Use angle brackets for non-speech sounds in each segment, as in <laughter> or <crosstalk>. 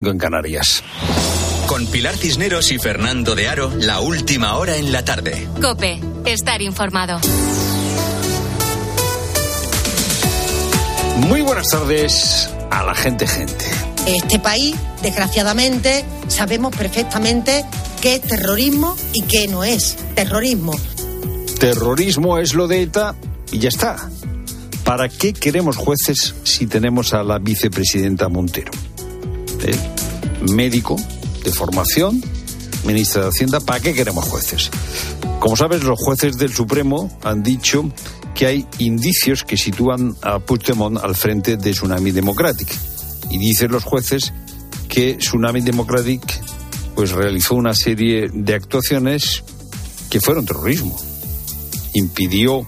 en Canarias. Con Pilar Cisneros y Fernando de Aro, la última hora en la tarde. Cope, estar informado. Muy buenas tardes a la gente, gente. Este país, desgraciadamente, sabemos perfectamente qué es terrorismo y qué no es terrorismo. Terrorismo es lo de ETA y ya está. ¿Para qué queremos jueces si tenemos a la vicepresidenta Montero? ¿Eh? Médico de formación, ministra de Hacienda, ¿para qué queremos jueces? Como sabes, los jueces del Supremo han dicho que hay indicios que sitúan a Puigdemont al frente de Tsunami Democratic. Y dicen los jueces que Tsunami Democratic pues realizó una serie de actuaciones que fueron terrorismo. Impidió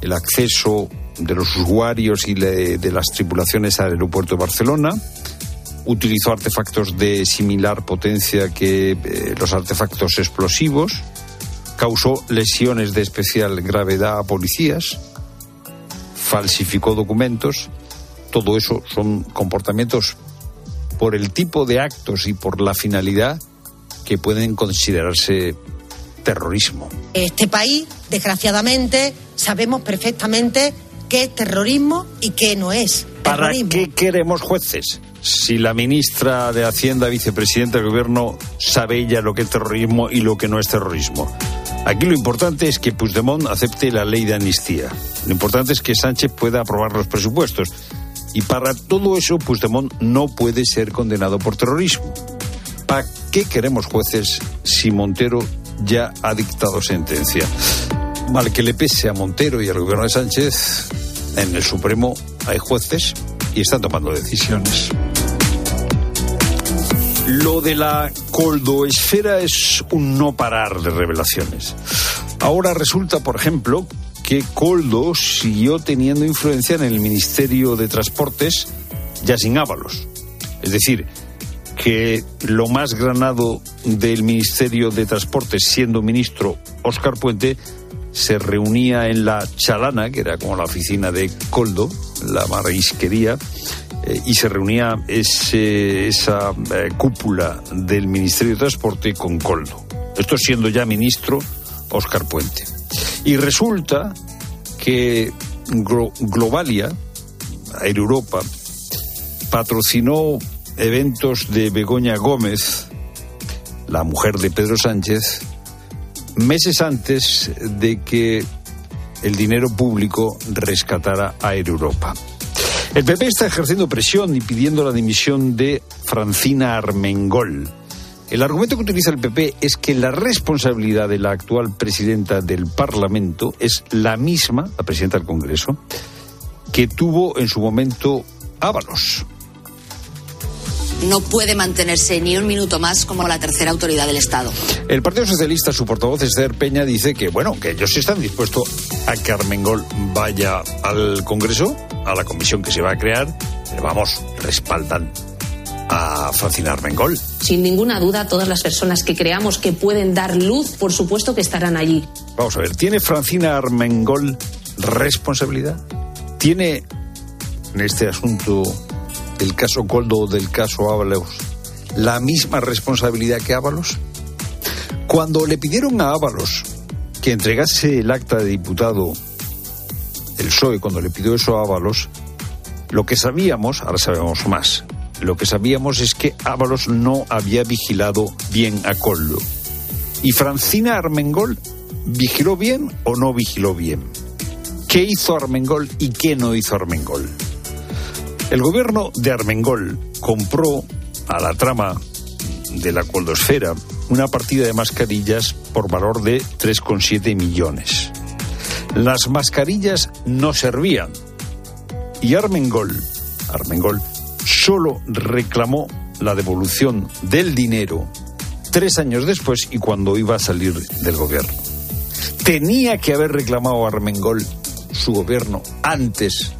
el acceso de los usuarios y de las tripulaciones al aeropuerto de Barcelona, utilizó artefactos de similar potencia que eh, los artefactos explosivos, causó lesiones de especial gravedad a policías, falsificó documentos, todo eso son comportamientos por el tipo de actos y por la finalidad que pueden considerarse terrorismo. Este país, desgraciadamente, sabemos perfectamente qué es terrorismo y qué no es. ¿Para qué queremos jueces? Si la ministra de Hacienda, vicepresidenta del Gobierno, sabe ya lo que es terrorismo y lo que no es terrorismo. Aquí lo importante es que Puigdemont acepte la ley de amnistía. Lo importante es que Sánchez pueda aprobar los presupuestos. Y para todo eso, Puigdemont no puede ser condenado por terrorismo. ¿Para qué queremos jueces si Montero ya ha dictado sentencia? Mal que le pese a Montero y al gobierno de Sánchez, en el Supremo hay jueces y están tomando decisiones. Lo de la coldoesfera es un no parar de revelaciones. Ahora resulta, por ejemplo, que Coldo siguió teniendo influencia en el Ministerio de Transportes ya sin Ábalos. Es decir, que lo más granado del Ministerio de Transportes, siendo ministro Óscar Puente, se reunía en la Chalana, que era como la oficina de Coldo, la marisquería, eh, y se reunía ese, esa eh, cúpula del Ministerio de Transporte con Coldo. Esto siendo ya ministro Óscar Puente. Y resulta que Globalia, Air Europa, patrocinó eventos de Begoña Gómez, la mujer de Pedro Sánchez, meses antes de que el dinero público rescatara a Europa. El PP está ejerciendo presión y pidiendo la dimisión de Francina Armengol. El argumento que utiliza el PP es que la responsabilidad de la actual presidenta del Parlamento es la misma, la presidenta del Congreso, que tuvo en su momento Ábalos no puede mantenerse ni un minuto más como la tercera autoridad del Estado. El Partido Socialista, su portavoz Esther Peña, dice que, bueno, que ellos están dispuestos a que Armengol vaya al Congreso, a la comisión que se va a crear, pero vamos, respaldan a Francina Armengol. Sin ninguna duda, todas las personas que creamos que pueden dar luz, por supuesto que estarán allí. Vamos a ver, ¿tiene Francina Armengol responsabilidad? ¿Tiene en este asunto del caso Coldo del caso Ábalos la misma responsabilidad que Ábalos? Cuando le pidieron a Ábalos que entregase el acta de diputado, el PSOE, cuando le pidió eso a Ábalos, lo que sabíamos, ahora sabemos más, lo que sabíamos es que Ábalos no había vigilado bien a Coldo. ¿Y Francina Armengol vigiló bien o no vigiló bien? ¿Qué hizo Armengol y qué no hizo Armengol? El gobierno de Armengol compró a la trama de la coldosfera una partida de mascarillas por valor de 3,7 millones. Las mascarillas no servían y Armengol, Armengol solo reclamó la devolución del dinero tres años después y cuando iba a salir del gobierno. Tenía que haber reclamado Armengol su gobierno antes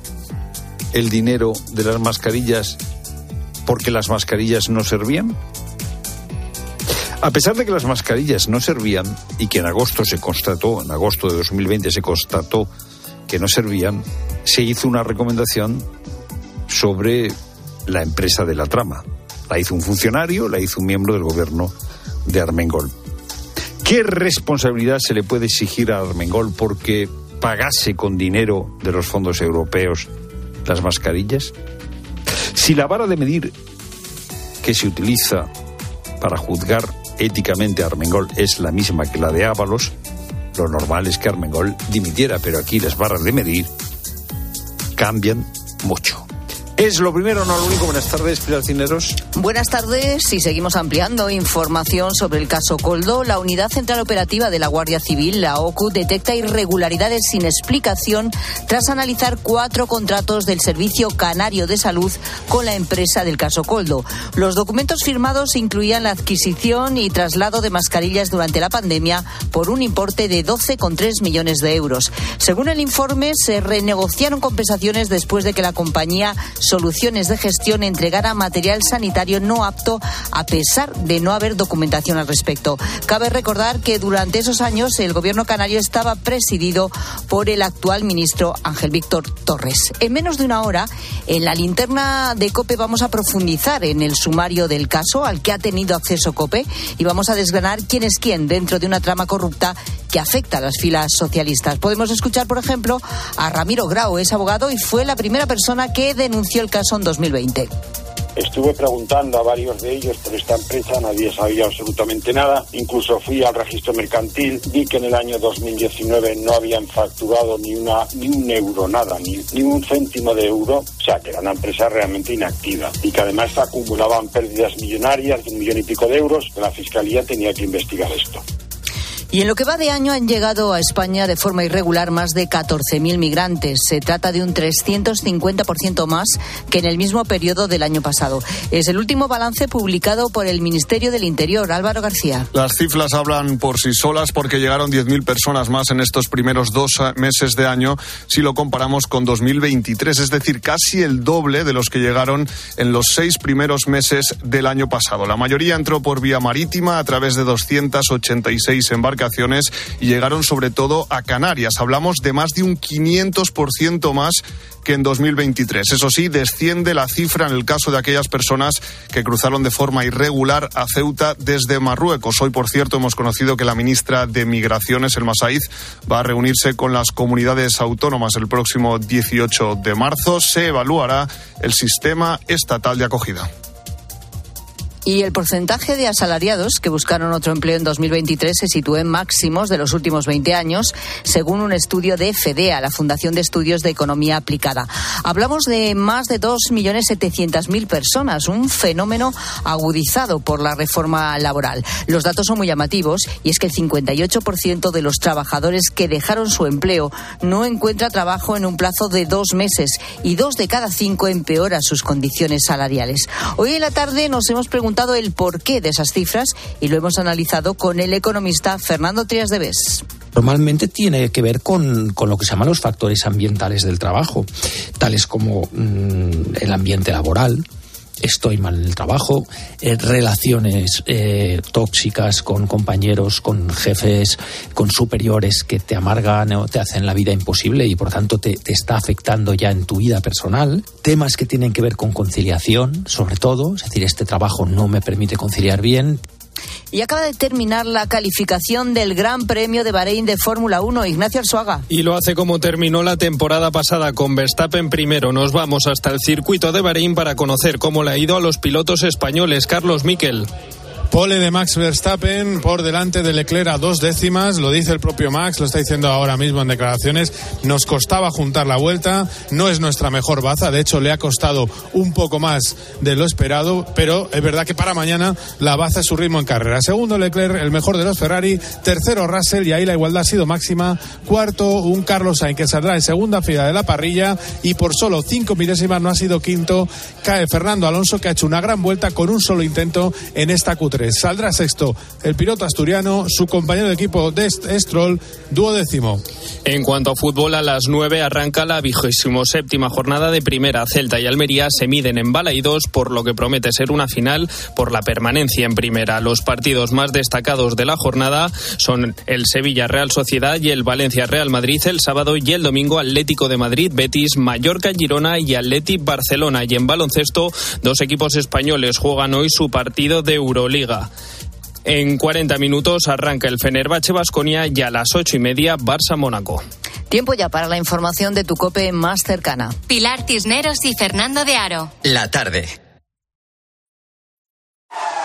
el dinero de las mascarillas porque las mascarillas no servían? A pesar de que las mascarillas no servían y que en agosto se constató, en agosto de 2020 se constató que no servían, se hizo una recomendación sobre la empresa de la trama. La hizo un funcionario, la hizo un miembro del gobierno de Armengol. ¿Qué responsabilidad se le puede exigir a Armengol porque pagase con dinero de los fondos europeos las mascarillas? Si la vara de medir que se utiliza para juzgar éticamente a Armengol es la misma que la de Ábalos, lo normal es que Armengol dimitiera, pero aquí las barras de medir cambian mucho. Es lo primero, no lo único. Buenas tardes, Pilar Cineros. Buenas tardes. Y seguimos ampliando información sobre el caso Coldo. La Unidad Central Operativa de la Guardia Civil, la OCU, detecta irregularidades sin explicación tras analizar cuatro contratos del Servicio Canario de Salud con la empresa del caso Coldo. Los documentos firmados incluían la adquisición y traslado de mascarillas durante la pandemia por un importe de 12,3 millones de euros. Según el informe, se renegociaron compensaciones después de que la compañía Soluciones de Gestión entregara material sanitario no apto a pesar de no haber documentación al respecto. Cabe recordar que durante esos años el gobierno canario estaba presidido por el actual ministro Ángel Víctor Torres. En menos de una hora, en la linterna de COPE vamos a profundizar en el sumario del caso al que ha tenido acceso COPE y vamos a desgranar quién es quién dentro de una trama corrupta que afecta a las filas socialistas. Podemos escuchar, por ejemplo, a Ramiro Grau, es abogado y fue la primera persona que denunció el caso en 2020. Estuve preguntando a varios de ellos por esta empresa, nadie sabía absolutamente nada. Incluso fui al registro mercantil, vi que en el año 2019 no habían facturado ni, un euro, nada, ni un céntimo de euro. O sea, que era una empresa realmente inactiva y que además acumulaban pérdidas millonarias de un millón y pico de euros. La Fiscalía tenía que investigar esto. Y en lo que va de año han llegado a España de forma irregular más de 14.000 migrantes. Se trata de un 350% más que en el mismo periodo del año pasado. Es el último balance publicado por el Ministerio del Interior. Álvaro García. Las cifras hablan por sí solas porque llegaron 10.000 personas más en estos primeros dos meses de año si lo comparamos con 2023, es decir, casi el doble de los que llegaron en los seis primeros meses del año pasado. La mayoría entró por vía marítima a través de 286 embarcaciones y llegaron sobre todo a Canarias. Hablamos de más de un 500% más que en 2023. Eso sí, desciende la cifra en el caso de aquellas personas que cruzaron de forma irregular a Ceuta desde Marruecos. Hoy, por cierto, hemos conocido que la ministra de Migraciones, el Masaid, va a reunirse con las comunidades autónomas el próximo 18 de marzo. Se evaluará el sistema estatal de acogida. Y el porcentaje de asalariados que buscaron otro empleo en 2023 se sitúa en máximos de los últimos 20 años, según un estudio de FEDEA, la Fundación de Estudios de Economía Aplicada. Hablamos de más de 2.700.000 personas, un fenómeno agudizado por la reforma laboral. Los datos son muy llamativos y es que el 58% de los trabajadores que dejaron su empleo no encuentra trabajo en un plazo de dos meses y dos de cada cinco empeora sus condiciones salariales. Hoy en la tarde nos hemos preguntado el porqué de esas cifras y lo hemos analizado con el economista Fernando Trias de Bes. Normalmente tiene que ver con, con, lo que se llaman los factores ambientales del trabajo, tales como mmm, el ambiente laboral, estoy mal en el trabajo, eh, relaciones eh, tóxicas con compañeros, con jefes, con superiores que te amargan o te hacen la vida imposible y por tanto te, te, está afectando ya en tu vida personal. Temas que tienen que ver con conciliación, sobre todo, es decir, este trabajo no me permite conciliar bien. Y acaba de terminar la calificación del Gran Premio de Bahrein de Fórmula 1, Ignacio Arzuaga. Y lo hace como terminó la temporada pasada con Verstappen primero. Nos vamos hasta el circuito de Bahrein para conocer cómo le ha ido a los pilotos españoles. Carlos Miquel. Pole de Max Verstappen por delante de Leclerc a dos décimas, lo dice el propio Max, lo está diciendo ahora mismo en declaraciones. Nos costaba juntar la vuelta, no es nuestra mejor baza, de hecho le ha costado un poco más de lo esperado, pero es verdad que para mañana la baza es su ritmo en carrera. Segundo Leclerc, el mejor de los Ferrari, tercero Russell y ahí la igualdad ha sido máxima. Cuarto, un Carlos Sainz que saldrá en segunda fila de la parrilla y por solo cinco milésimas no ha sido quinto. Cae Fernando Alonso que ha hecho una gran vuelta con un solo intento en esta Q3 Q3. Saldrá sexto el piloto asturiano, su compañero de equipo Dest Stroll, duodécimo. En cuanto a fútbol, a las 9 arranca la vigésimo séptima jornada de primera. Celta y Almería se miden en Balaídos, por lo que promete ser una final por la permanencia en primera. Los partidos más destacados de la jornada son el Sevilla Real Sociedad y el Valencia Real Madrid el sábado y el domingo Atlético de Madrid, Betis, Mallorca, Girona y Atleti Barcelona. Y en baloncesto, dos equipos españoles juegan hoy su partido de Euroliga. En 40 minutos arranca el Fenerbahce Basconia y a las ocho y media Barça Mónaco. Tiempo ya para la información de tu cope más cercana. Pilar Cisneros y Fernando de Aro. La tarde.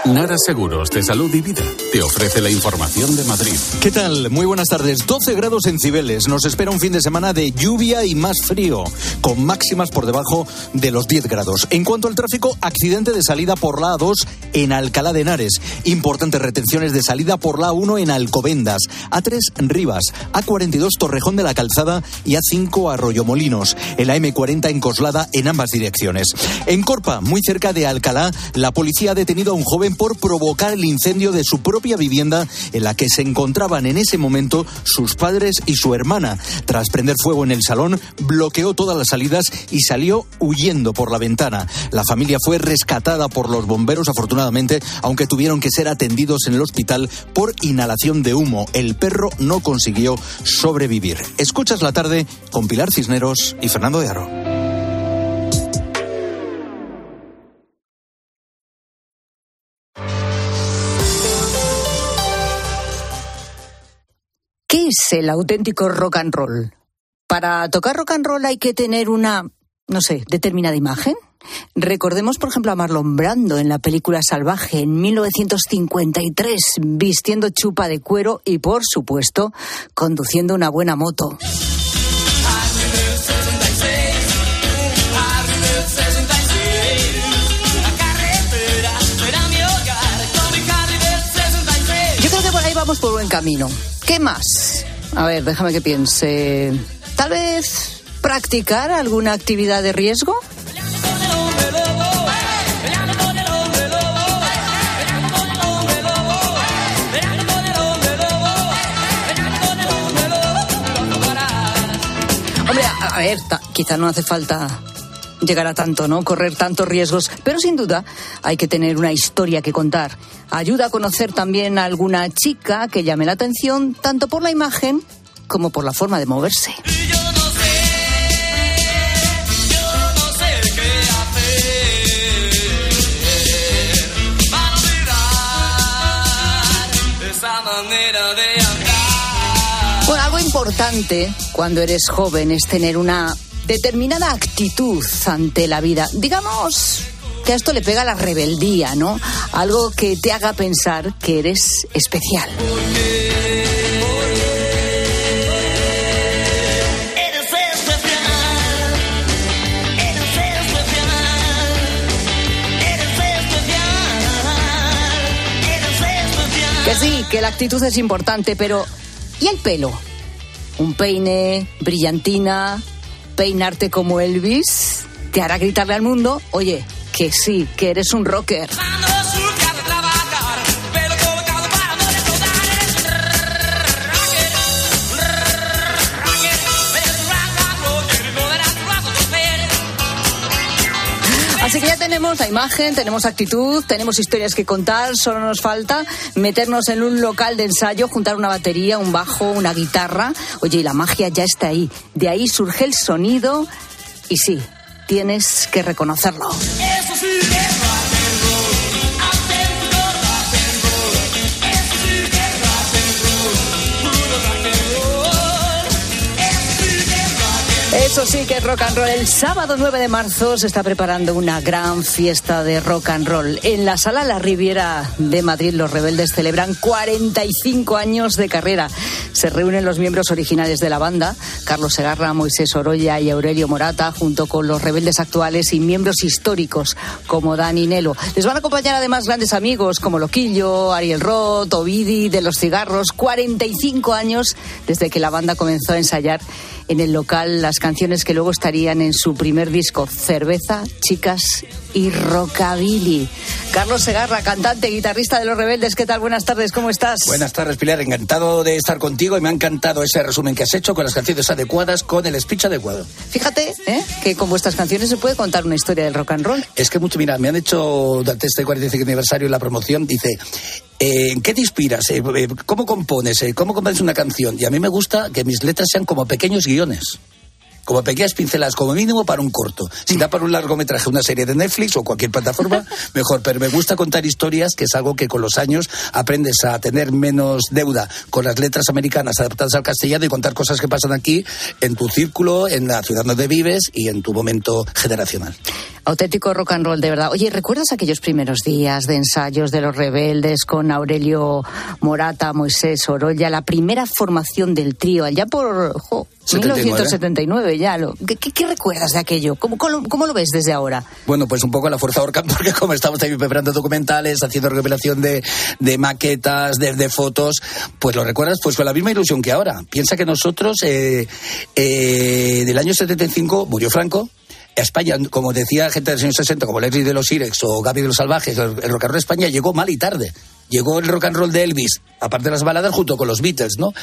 Nara Seguros de Salud y Vida te ofrece la información de Madrid. ¿Qué tal? Muy buenas tardes. 12 grados en Cibeles. Nos espera un fin de semana de lluvia y más frío, con máximas por debajo de los 10 grados. En cuanto al tráfico, accidente de salida por la A2 en Alcalá de Henares. Importantes retenciones de salida por la A1 en Alcobendas. A3 Rivas. A42 Torrejón de la Calzada y A5 Arroyomolinos. El AM40 en Coslada en ambas direcciones. En Corpa, muy cerca de Alcalá, la policía ha detenido a un joven por provocar el incendio de su propia vivienda en la que se encontraban en ese momento sus padres y su hermana. Tras prender fuego en el salón, bloqueó todas las salidas y salió huyendo por la ventana. La familia fue rescatada por los bomberos, afortunadamente, aunque tuvieron que ser atendidos en el hospital por inhalación de humo. El perro no consiguió sobrevivir. Escuchas la tarde con Pilar Cisneros y Fernando de Aro. El auténtico rock and roll? Para tocar rock and roll hay que tener una, no sé, determinada imagen. Recordemos, por ejemplo, a Marlon Brando en la película Salvaje en 1953, vistiendo chupa de cuero y, por supuesto, conduciendo una buena moto. Yo creo que por ahí vamos por buen camino. ¿Qué más? A ver, déjame que piense. Tal vez practicar alguna actividad de riesgo. Hombre, a, a ver, quizá no hace falta llegar a tanto, ¿no? Correr tantos riesgos, pero sin duda hay que tener una historia que contar. Ayuda a conocer también a alguna chica que llame la atención tanto por la imagen como por la forma de moverse. Bueno, algo importante cuando eres joven es tener una determinada actitud ante la vida. Digamos que a esto le pega la rebeldía, ¿no? Algo que te haga pensar que especial. Eres especial. Que sí, que la actitud es importante, pero ¿y el pelo? ¿Un peine, brillantina, peinarte como Elvis? ¿Te hará gritarle al mundo? Oye, que sí, que eres un rocker. Así que ya tenemos la imagen, tenemos actitud, tenemos historias que contar, solo nos falta meternos en un local de ensayo, juntar una batería, un bajo, una guitarra. Oye, y la magia ya está ahí. De ahí surge el sonido y sí, tienes que reconocerlo. Eso sí que es rock and roll. El sábado 9 de marzo se está preparando una gran fiesta de rock and roll. En la sala La Riviera de Madrid, los rebeldes celebran 45 años de carrera. Se reúnen los miembros originales de la banda, Carlos Segarra, Moisés Oroya y Aurelio Morata, junto con los rebeldes actuales y miembros históricos como Dani Nelo. Les van a acompañar además grandes amigos como Loquillo, Ariel Roth, Ovidi, de los cigarros. 45 años desde que la banda comenzó a ensayar en el local las canciones que luego estarían en su primer disco, Cerveza, Chicas y Rockabilly. Carlos Segarra, cantante, guitarrista de Los Rebeldes, ¿qué tal? Buenas tardes, ¿cómo estás? Buenas tardes, Pilar. Encantado de estar contigo y me ha encantado ese resumen que has hecho con las canciones adecuadas, con el speech adecuado. Fíjate ¿eh? que con vuestras canciones se puede contar una historia del rock and roll. Es que mucho, mira, me han hecho durante este 45 aniversario la promoción, dice, eh, ¿en qué te inspiras? Eh, eh, ¿Cómo compones? Eh, ¿Cómo compones una canción? Y a mí me gusta que mis letras sean como pequeños guiones. Como pequeñas pinceladas, como mínimo para un corto. Si da para un largometraje, una serie de Netflix o cualquier plataforma, <laughs> mejor. Pero me gusta contar historias, que es algo que con los años aprendes a tener menos deuda con las letras americanas adaptadas al castellano y contar cosas que pasan aquí en tu círculo, en la ciudad donde vives y en tu momento generacional. Auténtico rock and roll, de verdad. Oye, ¿recuerdas aquellos primeros días de ensayos de los rebeldes con Aurelio Morata, Moisés Orolla, la primera formación del trío, allá por jo, 79. 1979 ya? Lo, ¿qué, recuerdas de aquello? ¿Cómo, cómo, cómo lo ves desde ahora? Bueno, pues un poco la fuerza Orca, <laughs> porque como estamos también preparando documentales, haciendo revelación de, de maquetas, de, de fotos, pues lo recuerdas pues con la misma ilusión que ahora. Piensa que nosotros, eh, eh, del año 75, murió Franco, España, como decía gente del años 60, como Leslie de los Irex o Gaby de los Salvajes, el, rock and roll de España llegó mal y tarde. Llegó el rock and roll de Elvis, aparte de las baladas, junto con los Beatles, ¿no?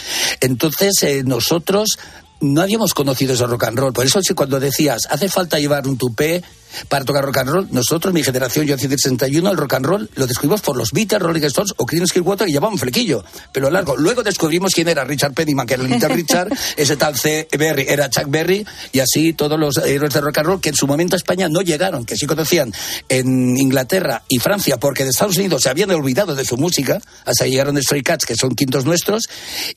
Entonces, eh, nosotros no habíamos conocido ese rock and roll. Por eso, cuando decías, hace falta llevar un tupé para tocar rock and roll, nosotros, mi generación, yo en 61, el rock and roll lo descubrimos por los Beatles, Rolling Stones o Creedence Clearwater que llevaban un flequillo, pero largo. Luego descubrimos quién era Richard Pennyman, que era el Little Richard, <laughs> ese tal C. Berry era Chuck Berry, y así todos los héroes de rock and roll que en su momento a España no llegaron, que sí conocían en Inglaterra y Francia, porque de Estados Unidos se habían olvidado de su música, hasta llegaron Stray Cats, que son quintos nuestros,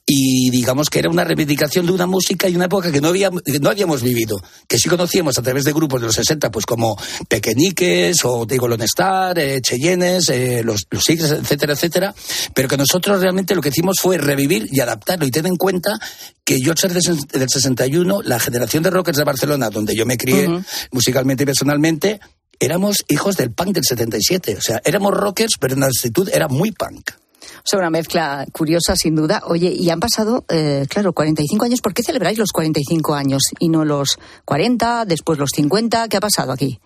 y digamos que era una reivindicación de una música y una época que no, había, que no habíamos vivido, que sí conocíamos a través de grupos de los 60, pues como Pequeñiques o Diego Lone Star, eh, Cheyennes, eh, los, los etcétera, etcétera, pero que nosotros realmente lo que hicimos fue revivir y adaptarlo y ten en cuenta que yo ser del 61, la generación de rockers de Barcelona, donde yo me crié musicalmente y personalmente, éramos hijos del punk del 77. O sea, éramos rockers, pero en la actitud era muy punk. O sea, una mezcla curiosa, sin duda. Oye, y han pasado, eh, claro, 45 años. ¿Por qué celebráis los 45 años y no los 40, después los 50? ¿Qué ha pasado aquí?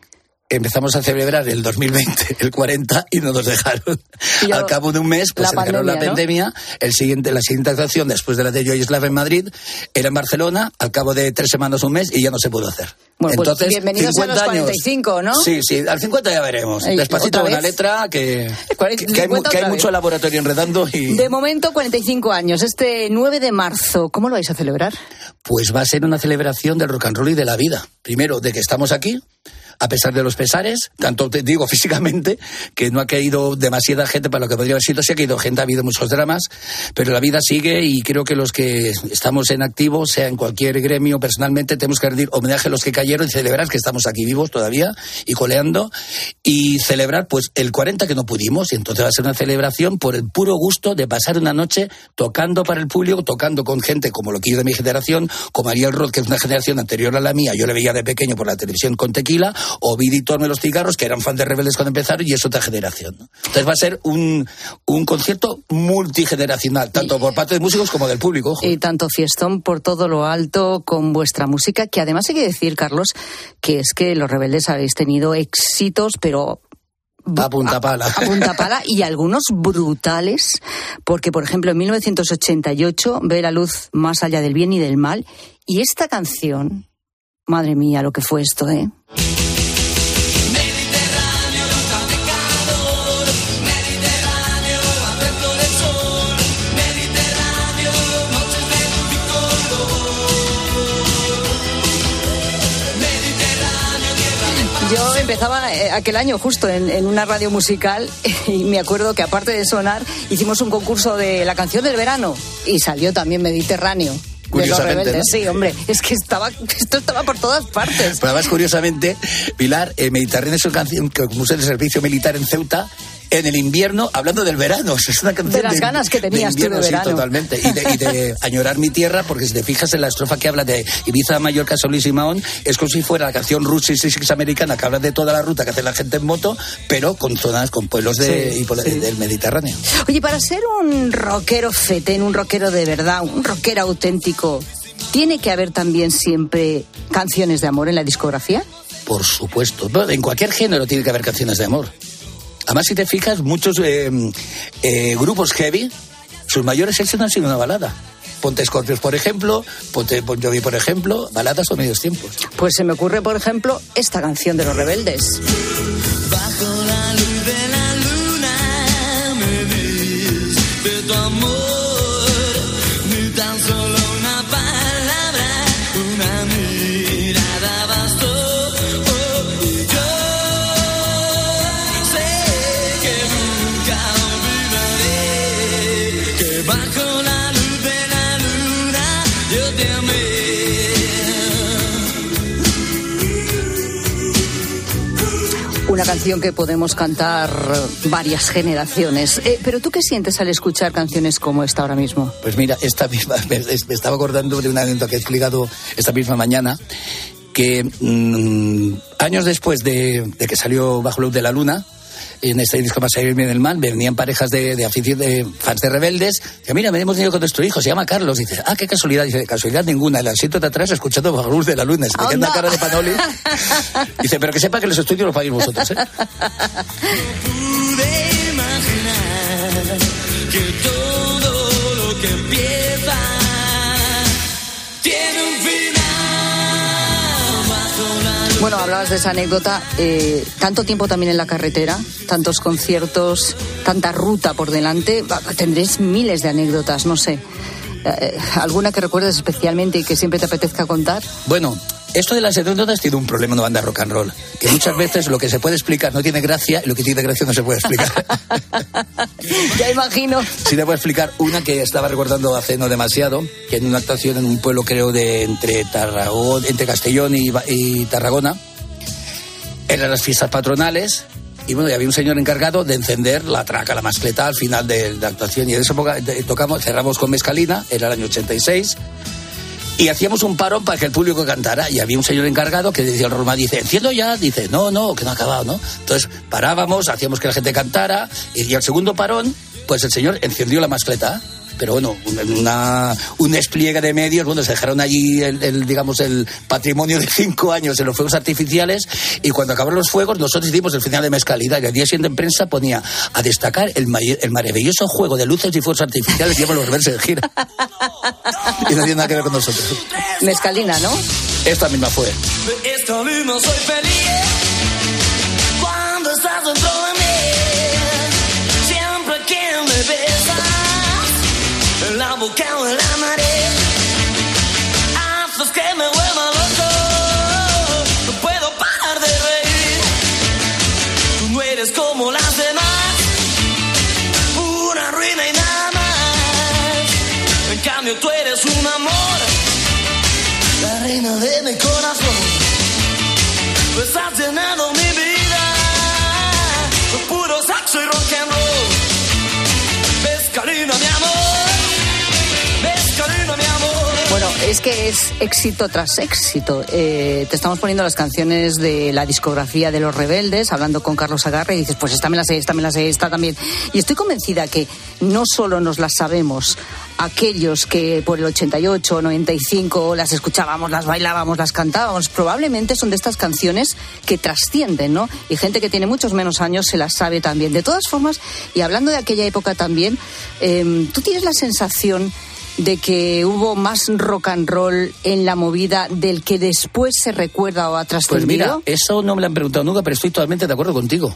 Empezamos a celebrar el 2020, el 40, y no nos dejaron. Yo- Al cabo de un mes, pues la se declaró la pandemia, ¿no? pandemia. El siguiente, la siguiente actuación, después de la de Yoyislav en Madrid, era en Barcelona, al cabo de tres semanas, un mes, y ya no se pudo hacer. Bueno, pues Entonces, bienvenidos a los 50 años. 45, ¿no? Sí, sí, al 50 ya veremos. Ay, Despacito ¿otra con la letra, que, que, que hay, mu- 50 que hay mucho laboratorio enredando y... De momento, 45 años. Este 9 de marzo, ¿cómo lo vais a celebrar? Pues va a ser una celebración del rock and roll y de la vida. Primero, de que estamos aquí, a pesar de los pesares, tanto te digo <laughs> físicamente, que no ha caído demasiada gente para lo que podría haber sido, sí ha caído gente, ha habido muchos dramas, pero la vida sigue y creo que los que estamos en activo, sea en cualquier gremio, personalmente, tenemos que rendir homenaje a los que cayeron y celebrar que estamos aquí vivos todavía y coleando y celebrar pues el 40 que no pudimos. Y entonces va a ser una celebración por el puro gusto de pasar una noche tocando para el público, tocando con gente como lo que yo de mi generación, como Ariel Roth, que es una generación anterior a la mía, yo le veía de pequeño por la televisión con tequila, o Vidi Torme los cigarros, que eran fan de Rebeldes cuando empezaron, y es otra generación. ¿no? Entonces va a ser un, un concierto multigeneracional, tanto por parte de músicos como del público. ojo. Y tanto fiestón por todo lo alto con vuestra música, que además hay que decir, Carlos, que es que los rebeldes habéis tenido éxitos, pero A punta pala. a punta pala y algunos brutales, porque por ejemplo en 1988 ve la luz más allá del bien y del mal, y esta canción, madre mía, lo que fue esto, ¿eh? Empezaba eh, aquel año justo en, en una radio musical <laughs> y me acuerdo que aparte de sonar hicimos un concurso de la canción del verano y salió también Mediterráneo. De los Curiosamente, rebeldes, ¿no? sí, hombre, es que estaba, <laughs> esto estaba por todas partes. Pero además, curiosamente, Pilar, eh, Mediterráneo es una canción que compuse el servicio militar en Ceuta en el invierno, hablando del verano. <laughs> Es una canción De las ganas que tenías tú de invierno, verano. Sí, totalmente. Y de, y de <laughs> añorar mi tierra, porque si te fijas en la estrofa que habla de Ibiza, Mallorca, Solís y Mahón, es como si fuera la canción y six americana que habla de toda la ruta que hace la gente en moto, pero con zonas, con pueblos de, Sí, y sí. del Mediterráneo. Oye, para ser un rockero fetén, un rockero de verdad, un rockero auténtico, ¿Tiene que haber también siempre canciones de amor en la discografía? Por supuesto. En cualquier género tiene que haber canciones de amor. Además, si te fijas, muchos eh, eh, grupos heavy, sus mayores éxitos han sido una balada. Ponte Scorpions, por ejemplo, Ponte Bon Jovi, por ejemplo, baladas o medios tiempos. Pues se me ocurre, por ejemplo, esta canción de los rebeldes. Bajo la luz de la luna Una canción que podemos cantar varias generaciones. Eh, Pero tú qué sientes al escuchar canciones como esta ahora mismo? Pues mira, esta misma, <laughs> me, estaba acordando de una anécdota que he explicado esta misma mañana, que mm, años después de, de que salió Bajo Luz de la Luna, en este disco más en el mal, venían parejas de, de afición de fans de rebeldes, que mira, me hemos tenido con nuestro hijo, se llama Carlos, dice, ah, qué casualidad, dice, casualidad ninguna, el asiento de atrás escuchando Bajo la Luz de la Luna, se me queda una cara de panoli, <laughs> dice, pero que sepa que los estudios los pagáis vosotros, ¿eh? pude imaginar que todo Bueno, hablabas de esa anécdota. eh, tanto tiempo también en la carretera, tantos conciertos, tanta ruta por delante. Tendréis miles de anécdotas, no sé. Eh, ¿Alguna que recuerdes especialmente y que siempre te apetezca contar? Bueno, esto de las anécdotas tiene un problema en banda rock and roll, que muchas veces lo que se puede explicar no tiene gracia y lo que tiene gracia no se puede explicar. <laughs> ya imagino. Sí, te a explicar una que estaba recordando hace no demasiado, que en una actuación en un pueblo creo de entre Tarragón, entre Castellón y, Tarragona, eran las fiestas patronales y bueno, y había un señor encargado de encender la traca, la mascleta al final de, la actuación y en esa época eh, tocamos, cerramos con Mescalina, era el año 86 y hacíamos un parón para que el público cantara. Y había un señor encargado que decía el Roma dice enciendo ya dice no no que no ha acabado no entonces parábamos hacíamos que la gente cantara y, al segundo parón pues el señor encendió la mascleta pero bueno una, un despliegue de medios bueno se dejaron allí el, el, digamos el patrimonio de cinco años en los fuegos artificiales y cuando acabaron los fuegos nosotros hicimos el final de mezcalidad y al día siguiente en prensa ponía a destacar el, el maravilloso juego de luces y fuegos artificiales que llevan los rebeldes en gira y no tiene nada que ver con nosotros Mezcalina, ¿no? esta misma fue. De esta misma soy feliz de mi corazón. Pues has llenado mi es que es éxito tras éxito. Eh, te estamos poniendo las canciones de la discografía de Los Rebeldes, hablando con Carlos Agarre, y dices, pues esta me la sé, esta me la sé, esta también. Y estoy convencida que no solo nos las sabemos aquellos que por el 88 o 95 las escuchábamos, las bailábamos, las cantábamos, probablemente son de estas canciones que trascienden, ¿no? Y gente que tiene muchos menos años se las sabe también. De todas formas, y hablando de aquella época también, eh, ¿tú tienes la sensación de que hubo más rock and roll en la movida del que después se recuerda o ha Pues trascendido? mira, eso no me lo han preguntado nunca, pero estoy totalmente de acuerdo contigo.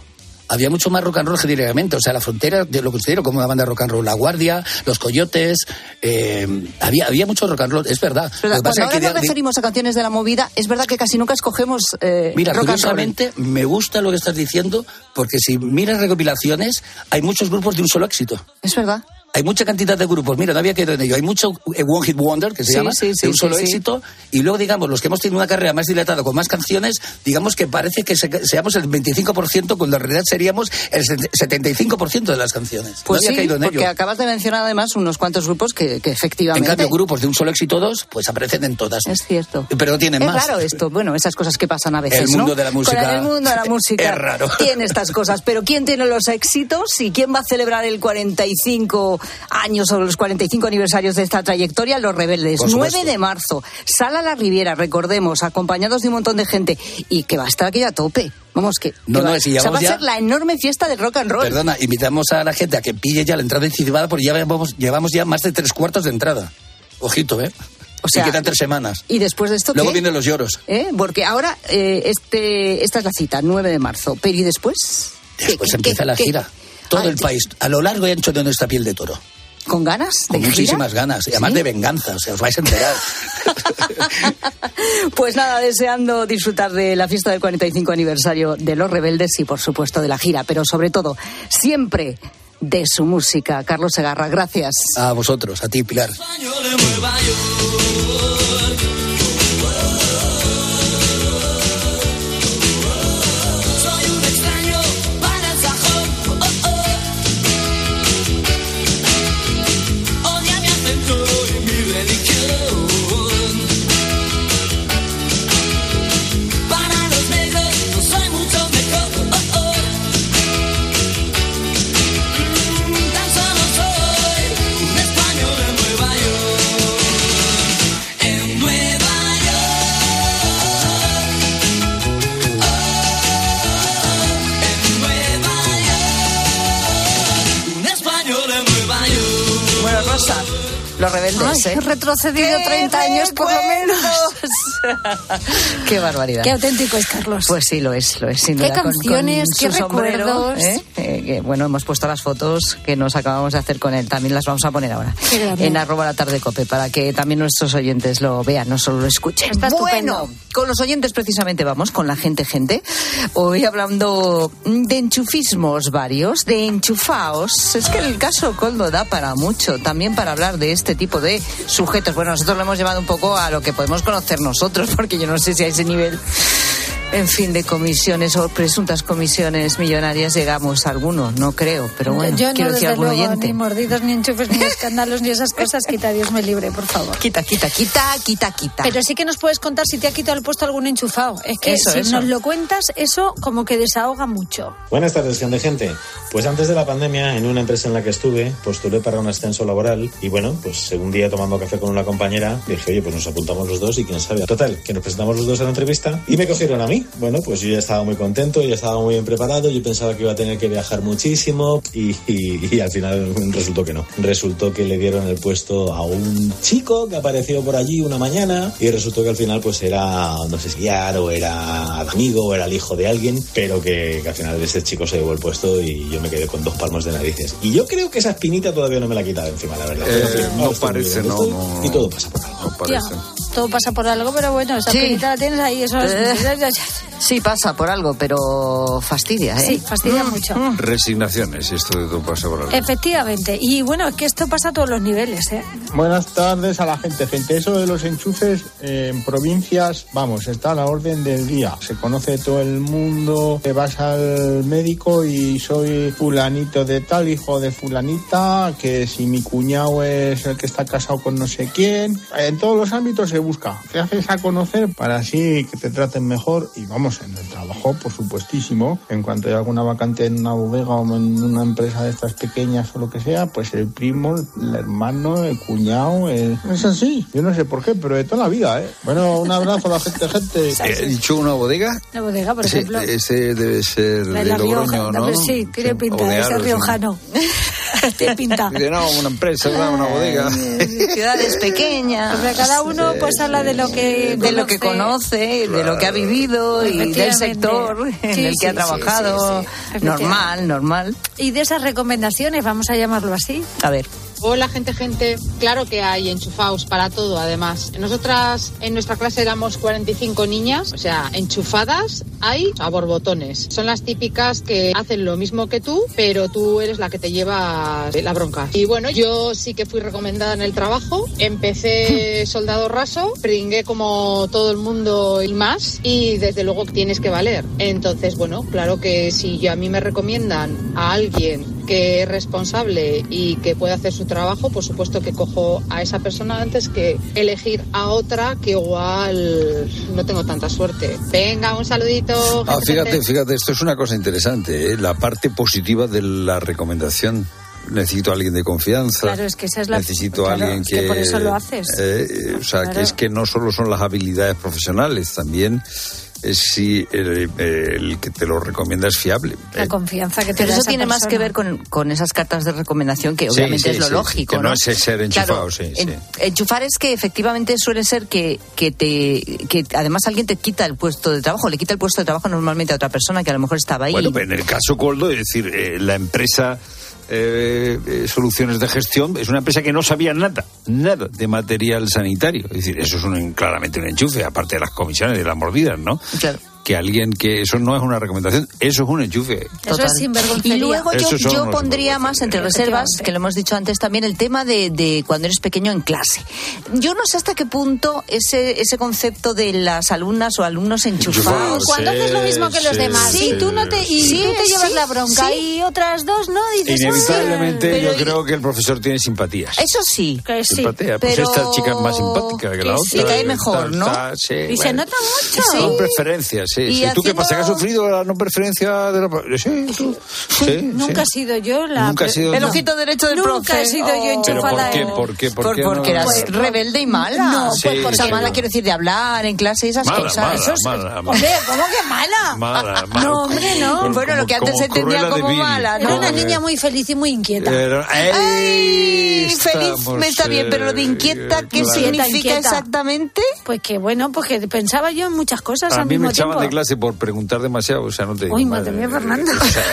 Había mucho más rock and roll que directamente, o sea, la frontera de lo considero como una banda rock and roll, La Guardia, Los Coyotes, eh, había, había mucho rock and roll, es verdad. Pero cuando pasa ahora que nos de- referimos a canciones de la movida, es verdad que casi nunca escogemos eh, Mira, rock and roll. curiosamente, me gusta lo que estás diciendo, porque si miras recopilaciones, hay muchos grupos de un solo éxito. Es verdad. Hay mucha cantidad de grupos, mira, no había quedado en ello. Hay mucho eh, One Hit Wonder, que se Sí, llama, sí, sí, de un solo éxito, y luego, digamos, los que hemos tenido una carrera más dilatada con más canciones, digamos que parece que se- seamos el 25%, cuando en realidad seríamos el 75% de las canciones. Pues no había sí, caído en porque ello. acabas de mencionar además unos cuantos grupos que, que En efectivamente... cambio, grupos de un solo éxito dos, pues aparecen en todas. Es cierto. Pero no tienen es más. raro esto, bueno, esas cosas que pasan a veces, El mundo ¿no? de la música Con el mundo de la música es raro. tiene estas cosas, pero ¿quién tiene los éxitos y quién va a celebrar el 45 años o los 45 aniversarios de esta trayectoria, Los Rebeldes. Por supuesto. 9 de marzo, Sala La Riviera, recordemos, acompañados de un montón de gente. Y que va a estar aquí a tope. Vamos, que, No, que no, va, si o sea, llevamos va a ya- ser la enorme fiesta del rock and roll. Perdona, invitamos a la gente a que pille ya la entrada anticipada porque ya llevamos, llevamos ya más de tres cuartos de entrada. Ojito, ¿eh? O sea, y quedan tres semanas. Y después de esto, Luego ¿qué? vienen los lloros. ¿Eh? Porque ahora eh, este, esta es la cita, 9 de marzo. Pero ¿y después? ¿Qué- Después qué- empieza qué- la gira. Todo Ah, el país, a lo largo y ancho de nuestra piel de toro. ¿Con ganas? ¿De Con gira? muchísimas ganas. Y además ¿Sí? de venganza. O sea, os vais a enterar. <laughs> Pues nada, deseando disfrutar de la fiesta del 45 aniversario de Los Rebeldes y por supuesto de la gira, pero sobre todo, siempre de su música. Carlos Segarra, gracias. A vosotros, a ti, Pilar. Los Rebeldes, Ay, ¿eh? retrocedido ¡Qué 30 años por lo menos. Qué barbaridad. Qué auténtico es Carlos. Pues sí, lo es, lo es, sin Qué duda. Con- canciones, con qué su sombrero, recuerdos. ¿eh? Eh, que, bueno, hemos puesto las fotos que nos acabamos de hacer con él. También las vamos a poner ahora. Qué. En arroba la tarde cope, para que también nuestros oyentes lo vean, no solo lo escuchen. Está bueno, estupendo. con los oyentes precisamente vamos, con la gente, gente. Hoy hablando de enchufismos varios, de enchufaos. Es que el caso Coldo da para mucho, también para hablar de este tipo de sujetos. Bueno, nosotros lo hemos llevado un poco a lo que podemos conocer nosotros, porque yo no sé si a ese nivel, en fin, de comisiones o presuntas comisiones millonarias llegamos a algunos, no creo, pero bueno, Yo no, quiero decir desde algún luego, oyente. ni mordidos, ni enchufes, ni escándalos, ni esas cosas. Quita, Dios me libre, por favor. Quita, quita, quita, quita, quita. Pero sí que nos puedes contar si te ha quitado el puesto algún enchufado. Es que Eso, si eso. nos lo cuentas, eso como que desahoga mucho. Buenas tardes, gente. gente. Pues antes de la pandemia, en una empresa en la que estuve, postulé para un ascenso laboral y bueno, pues un día tomando café con una compañera, dije, oye, pues nos apuntamos los dos y quién sabe. Total, que nos presentamos los dos a la entrevista y me cogieron a mí. Bueno, pues yo ya estaba muy contento, ya estaba muy bien preparado, yo pensaba que iba a tener que viajar muchísimo y, y- y al final resultó que no. Resultó que le dieron el puesto a un chico que apareció por allí una mañana y resultó que al final pues era, no sé si guiar o era amigo o era el hijo de alguien, pero que, que al final ese chico se llevó el puesto y yo me quedé con dos palmos de narices. Y yo creo que esa espinita todavía no me la he quitado encima, la verdad. Eh, no parece, bien, no, estoy- no. Y todo pasa por algo. No parece. Todo pasa por algo, pero bueno, esa Sí. penita la tienes ahí. Eso es- Eh. Sí, pasa por algo, pero fastidia, ¿eh? Sí, fastidia mucho. Resignaciones, esto de todo pasa por algo. Efectivamente. Y bueno, es que esto pasa a todos los niveles, ¿eh? Buenas tardes a la gente. Gente, eso de los enchufes eh, en provincias, vamos, está a la orden del día. Se conoce todo el mundo. Te vas al médico y soy fulanito de tal, hijo de fulanita, que si mi cuñado es el que está casado con no sé quién. En todos los ámbitos se busca. Te haces a conocer para así que te traten mejor. Y vamos, en el trabajo, por supuestísimo. En cuanto hay alguna vacante en una bodega o en una empresa de estas pequeñas o lo que sea, pues el primo, el hermano, el cuñado, el- es así. Yo no sé por qué, pero de toda la vida, ¿eh? Bueno, un abrazo a la gente, gente. <laughs> ¿He dicho una bodega? La bodega, por Ese, ejemplo. ese debe ser La de La Rioja, Logroño, ¿no? hombre, sí, tiene pinta de riojano. <laughs> tiene pinta. Dice, no, una empresa, una, una bodega. <laughs> Ciudades pequeñas. Porque cada uno pues habla de lo que de lo que conoce, de lo que ha vivido y del sector en Sí, el que sí, ha sí, trabajado. sí, sí. Normal, normal. Y de esas recomendaciones, vamos a llamarlo así. A ver. Hola gente, gente. Claro que hay enchufados para todo, además. Nosotras en nuestra clase éramos 45 niñas, o sea, enchufadas hay a borbotones. Son las típicas que hacen lo mismo que tú, pero tú eres la que te lleva la bronca. Y bueno, yo sí que fui recomendada en el trabajo. Empecé <laughs> soldado raso, pringué como todo el mundo y más, y desde luego tienes que valer. Entonces, bueno, claro que si a mí me recomiendan a alguien que es responsable y que puede hacer su trabajo, por supuesto que cojo a esa persona antes que elegir a otra que igual no tengo tanta suerte. Venga, un saludito. Ah, fíjate, fíjate, esto es una cosa interesante, ¿eh? la parte positiva de la recomendación. necesito a alguien de confianza. Claro, es que esa es la- Necesito claro, a alguien es que por eso lo haces. eh, eh, o sea, que es que no solo son las habilidades profesionales, también si el, el que te lo recomienda es fiable. La Eh, confianza que te Pero da eso esa tiene más que ver con, con esas cartas de recomendación, que obviamente sí, es lo sí, lógico. que no es ser enchufado, sí, sí. en- enchufar es que efectivamente suele ser que, que, te, que además alguien te quita el puesto de trabajo, le quita el puesto de trabajo normalmente a otra persona que a lo mejor estaba ahí. Bueno, en el caso Coldo, es decir, eh, la empresa eh, eh, Soluciones de Gestión es una empresa que no sabía nada, nada de material sanitario. Es decir, eso es un, claramente un enchufe, aparte de las comisiones y de las mordidas, ¿no? Claro. Que alguien que eso no es una recomendación, eso es un enchufe. Eso es sinvergoncería. Y luego yo, yo pondría más entre reservas, que lo hemos dicho antes también, el tema de, de cuando eres pequeño en clase. Yo no sé hasta qué punto ese, ese concepto de las alumnas o alumnos enchufados. Cuando haces lo mismo que los demás sí, y tú no te y sí, tú te llevas sí, la bronca sí. y otras dos no dices Inevitablemente "Ay, yo creo que el profesor tiene simpatías. Eso sí. que sí. Simpatía, pues pero- esta chica es más simpática que, la que otra. sí, le cae mejor, tal, ¿no? tal, sí, y se nota mucho Son preferencias, sí. Y sí. ¿Tú qué pasa? ¿Que has haciendo- sufrido la no preferencia de la... Sí, tú. Sí, nunca sí. he sido yo la Nunca sido El no. ojito derecho del Nunca profe. he sido yo Oh. ¿Pero enchufada por qué? ¿Por qué? ¿Por Por- qué porque no? eras Pues- rebelde y mala. No, pues porque o sea, mala quiero decir de hablar en clase y esas Mala, cosas. mala, Eso es- mala, mala. Hombre, ¿cómo que mala? Mala, <laughs> mala. No, hombre, no. Como- Bueno, lo que antes se entendía como mala, Era ¿no? una niña muy feliz y muy inquieta. ¡Ay! Feliz, me está bien, pero lo de inquieta, ¿qué significa exactamente? Pues que bueno, pues que pensaba yo en muchas cosas A al mí mismo tiempo. De clase por preguntar demasiado, o sea, no te digo. Uy, madre mía, Fernando. O sea,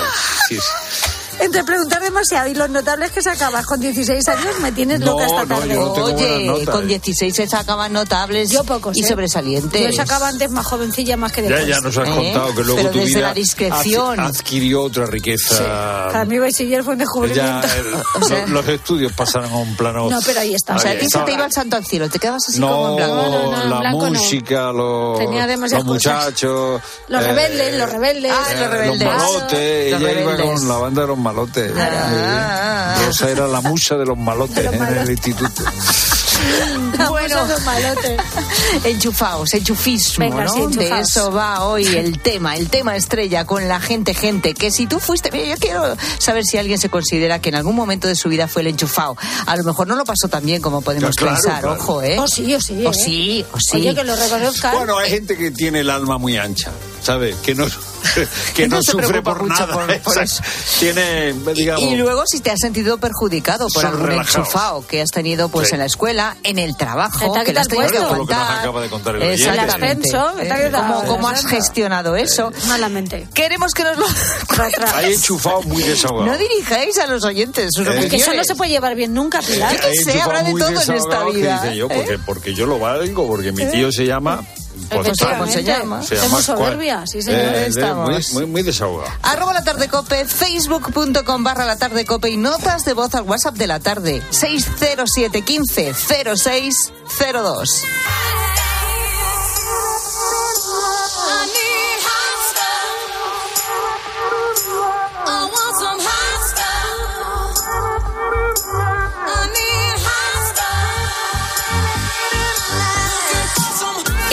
sí, sí. Entre preguntar demasiado y los notables que sacabas con 16 años me tienes No, loca esta no, tarde. yo no tengo buenas Oye, notas. con 16 se sacaban notables Yo pocos, y ¿eh? sobresalientes. Yo sacaba antes más jovencilla más que Ya, después. ya nos has ¿Eh? contado que luego Pero tu desde vida la discreción. ad- adquirió otra riqueza. Para mí bachiller fue un Ya, descubrimiento. <laughs> el- O sea- lo- los estudios pasaron a un plano. No, pero ahí está. O sea, a ti se te iba el santo al cielo, te quedabas así como en blanco. No, No, no, en la blanco no. música, los, Tenía los muchachos. Los eh, rebeldes, los rebeldes. Ah, los rebeldes. Los malotes, ella iba rebeldes. con la banda de los malotes. Ah. Sí. Rosa era la musa de los malotes los en el instituto. <laughs> La Bueno. Enchufaos, enchufismo, Venga, ¿no? sí, enchufaos. de eso va hoy el tema, el tema estrella con la gente, gente, que si tú fuiste, mira, yo quiero saber si alguien se considera que en algún momento de su vida fue el enchufado. A lo mejor no lo pasó tan bien como podemos Claro, pensar, claro. ojo, ¿eh? O sí, o sí. O ¿eh? sí, o sí. Oye, que lo reconozcan. Bueno, hay gente que tiene el alma muy ancha, ¿sabes? Que no, <laughs> que No no, se sufre por nada. por- <laughs> por Exacto. Tiene, digamos. Y luego si te has sentido perjudicado por algún relajados. enchufado que has tenido pues Sí. en la escuela, en el trabajo, Que que le has tenido el que. Lo que contar. Exactamente. Que ¿Eh? ¿Cómo, has gestionado eso? Malamente. Queremos que nos lo Hay enchufado muy desahogado. No dirijáis a los oyentes sus Eh, Es que eso no se puede llevar bien nunca, Pilar. Qué Hay sé, enchufado habrá de todo en esta que vida. dice yo, ¿eh? porque, porque yo lo valgo, porque mi tío se llama. Pues, ¿cómo tal. se llama? Se llama soberbia, sí, señor. Eh, Estamos. muy, muy, muy desahogado. Arroba la tarde cope, facebook.com barra la tarde cope y notas de voz al WhatsApp de la tarde. 607 15 0602.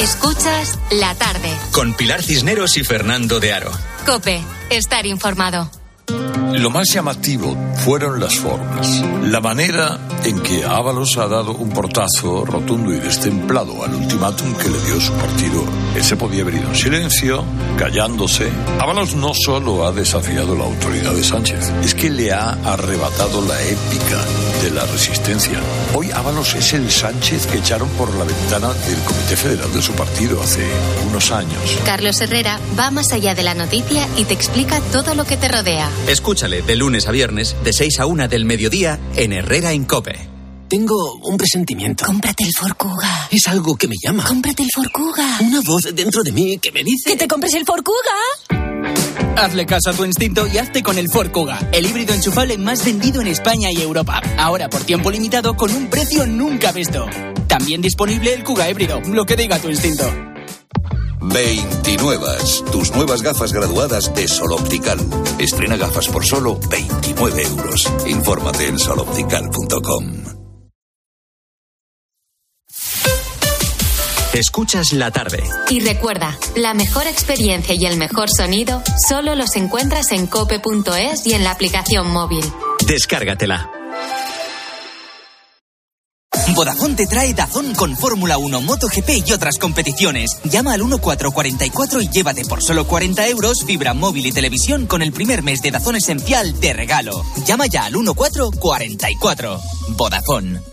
Escuchas la tarde. Con Pilar Cisneros y Fernando de Aro. Cope, estar informado. Lo más llamativo fueron las formas. La manera en que Ábalos ha dado un portazo rotundo y destemplado al ultimátum que le dio su partido. Él se podía haber ido en silencio, callándose. Ábalos no solo ha desafiado la autoridad de Sánchez, es que le ha arrebatado la épica de la resistencia. Hoy Ábalos es el Sánchez que echaron por la ventana del Comité Federal de su partido hace unos años. Carlos Herrera va más allá de la noticia y te explica todo lo que te rodea. Escúchale de lunes a viernes, de 6 a 1 del mediodía, en Herrera en Cope. Tengo un presentimiento. Cómprate el Forcuga. Es algo que me llama. Cómprate el Forcuga. Una voz dentro de mí que me dice... ¡Que te compres el Forcuga! Hazle caso a tu instinto y hazte con el Ford Kuga, el híbrido enchufable más vendido en España y Europa. Ahora por tiempo limitado con un precio nunca visto. También disponible el Kuga híbrido, lo que diga tu instinto. 29. Tus nuevas gafas graduadas de Sol Optical. Estrena gafas por solo 29 euros. Infórmate en soloptical.com. Escuchas la tarde. Y recuerda, la mejor experiencia y el mejor sonido solo los encuentras en cope.es y en la aplicación móvil. Descárgatela. Vodafone te trae Dazón con Fórmula 1, MotoGP y otras competiciones. Llama al 1444 y llévate por solo 40 euros fibra móvil y televisión con el primer mes de Dazón esencial de regalo. Llama ya al 1444. Vodafone.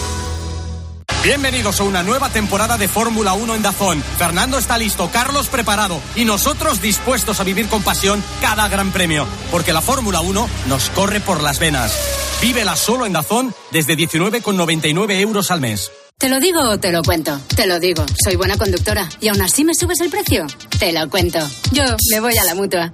Bienvenidos a una nueva temporada de Fórmula 1 en Dazón. Fernando está listo, Carlos preparado y nosotros dispuestos a vivir con pasión cada gran premio, porque la Fórmula 1 nos corre por las venas. Vívela solo en Dazón desde 19,99 euros al mes. ¿Te lo digo o te lo cuento? Te lo digo. Soy buena conductora. ¿Y aún así me subes el precio? Te lo cuento. Yo me voy a la mutua.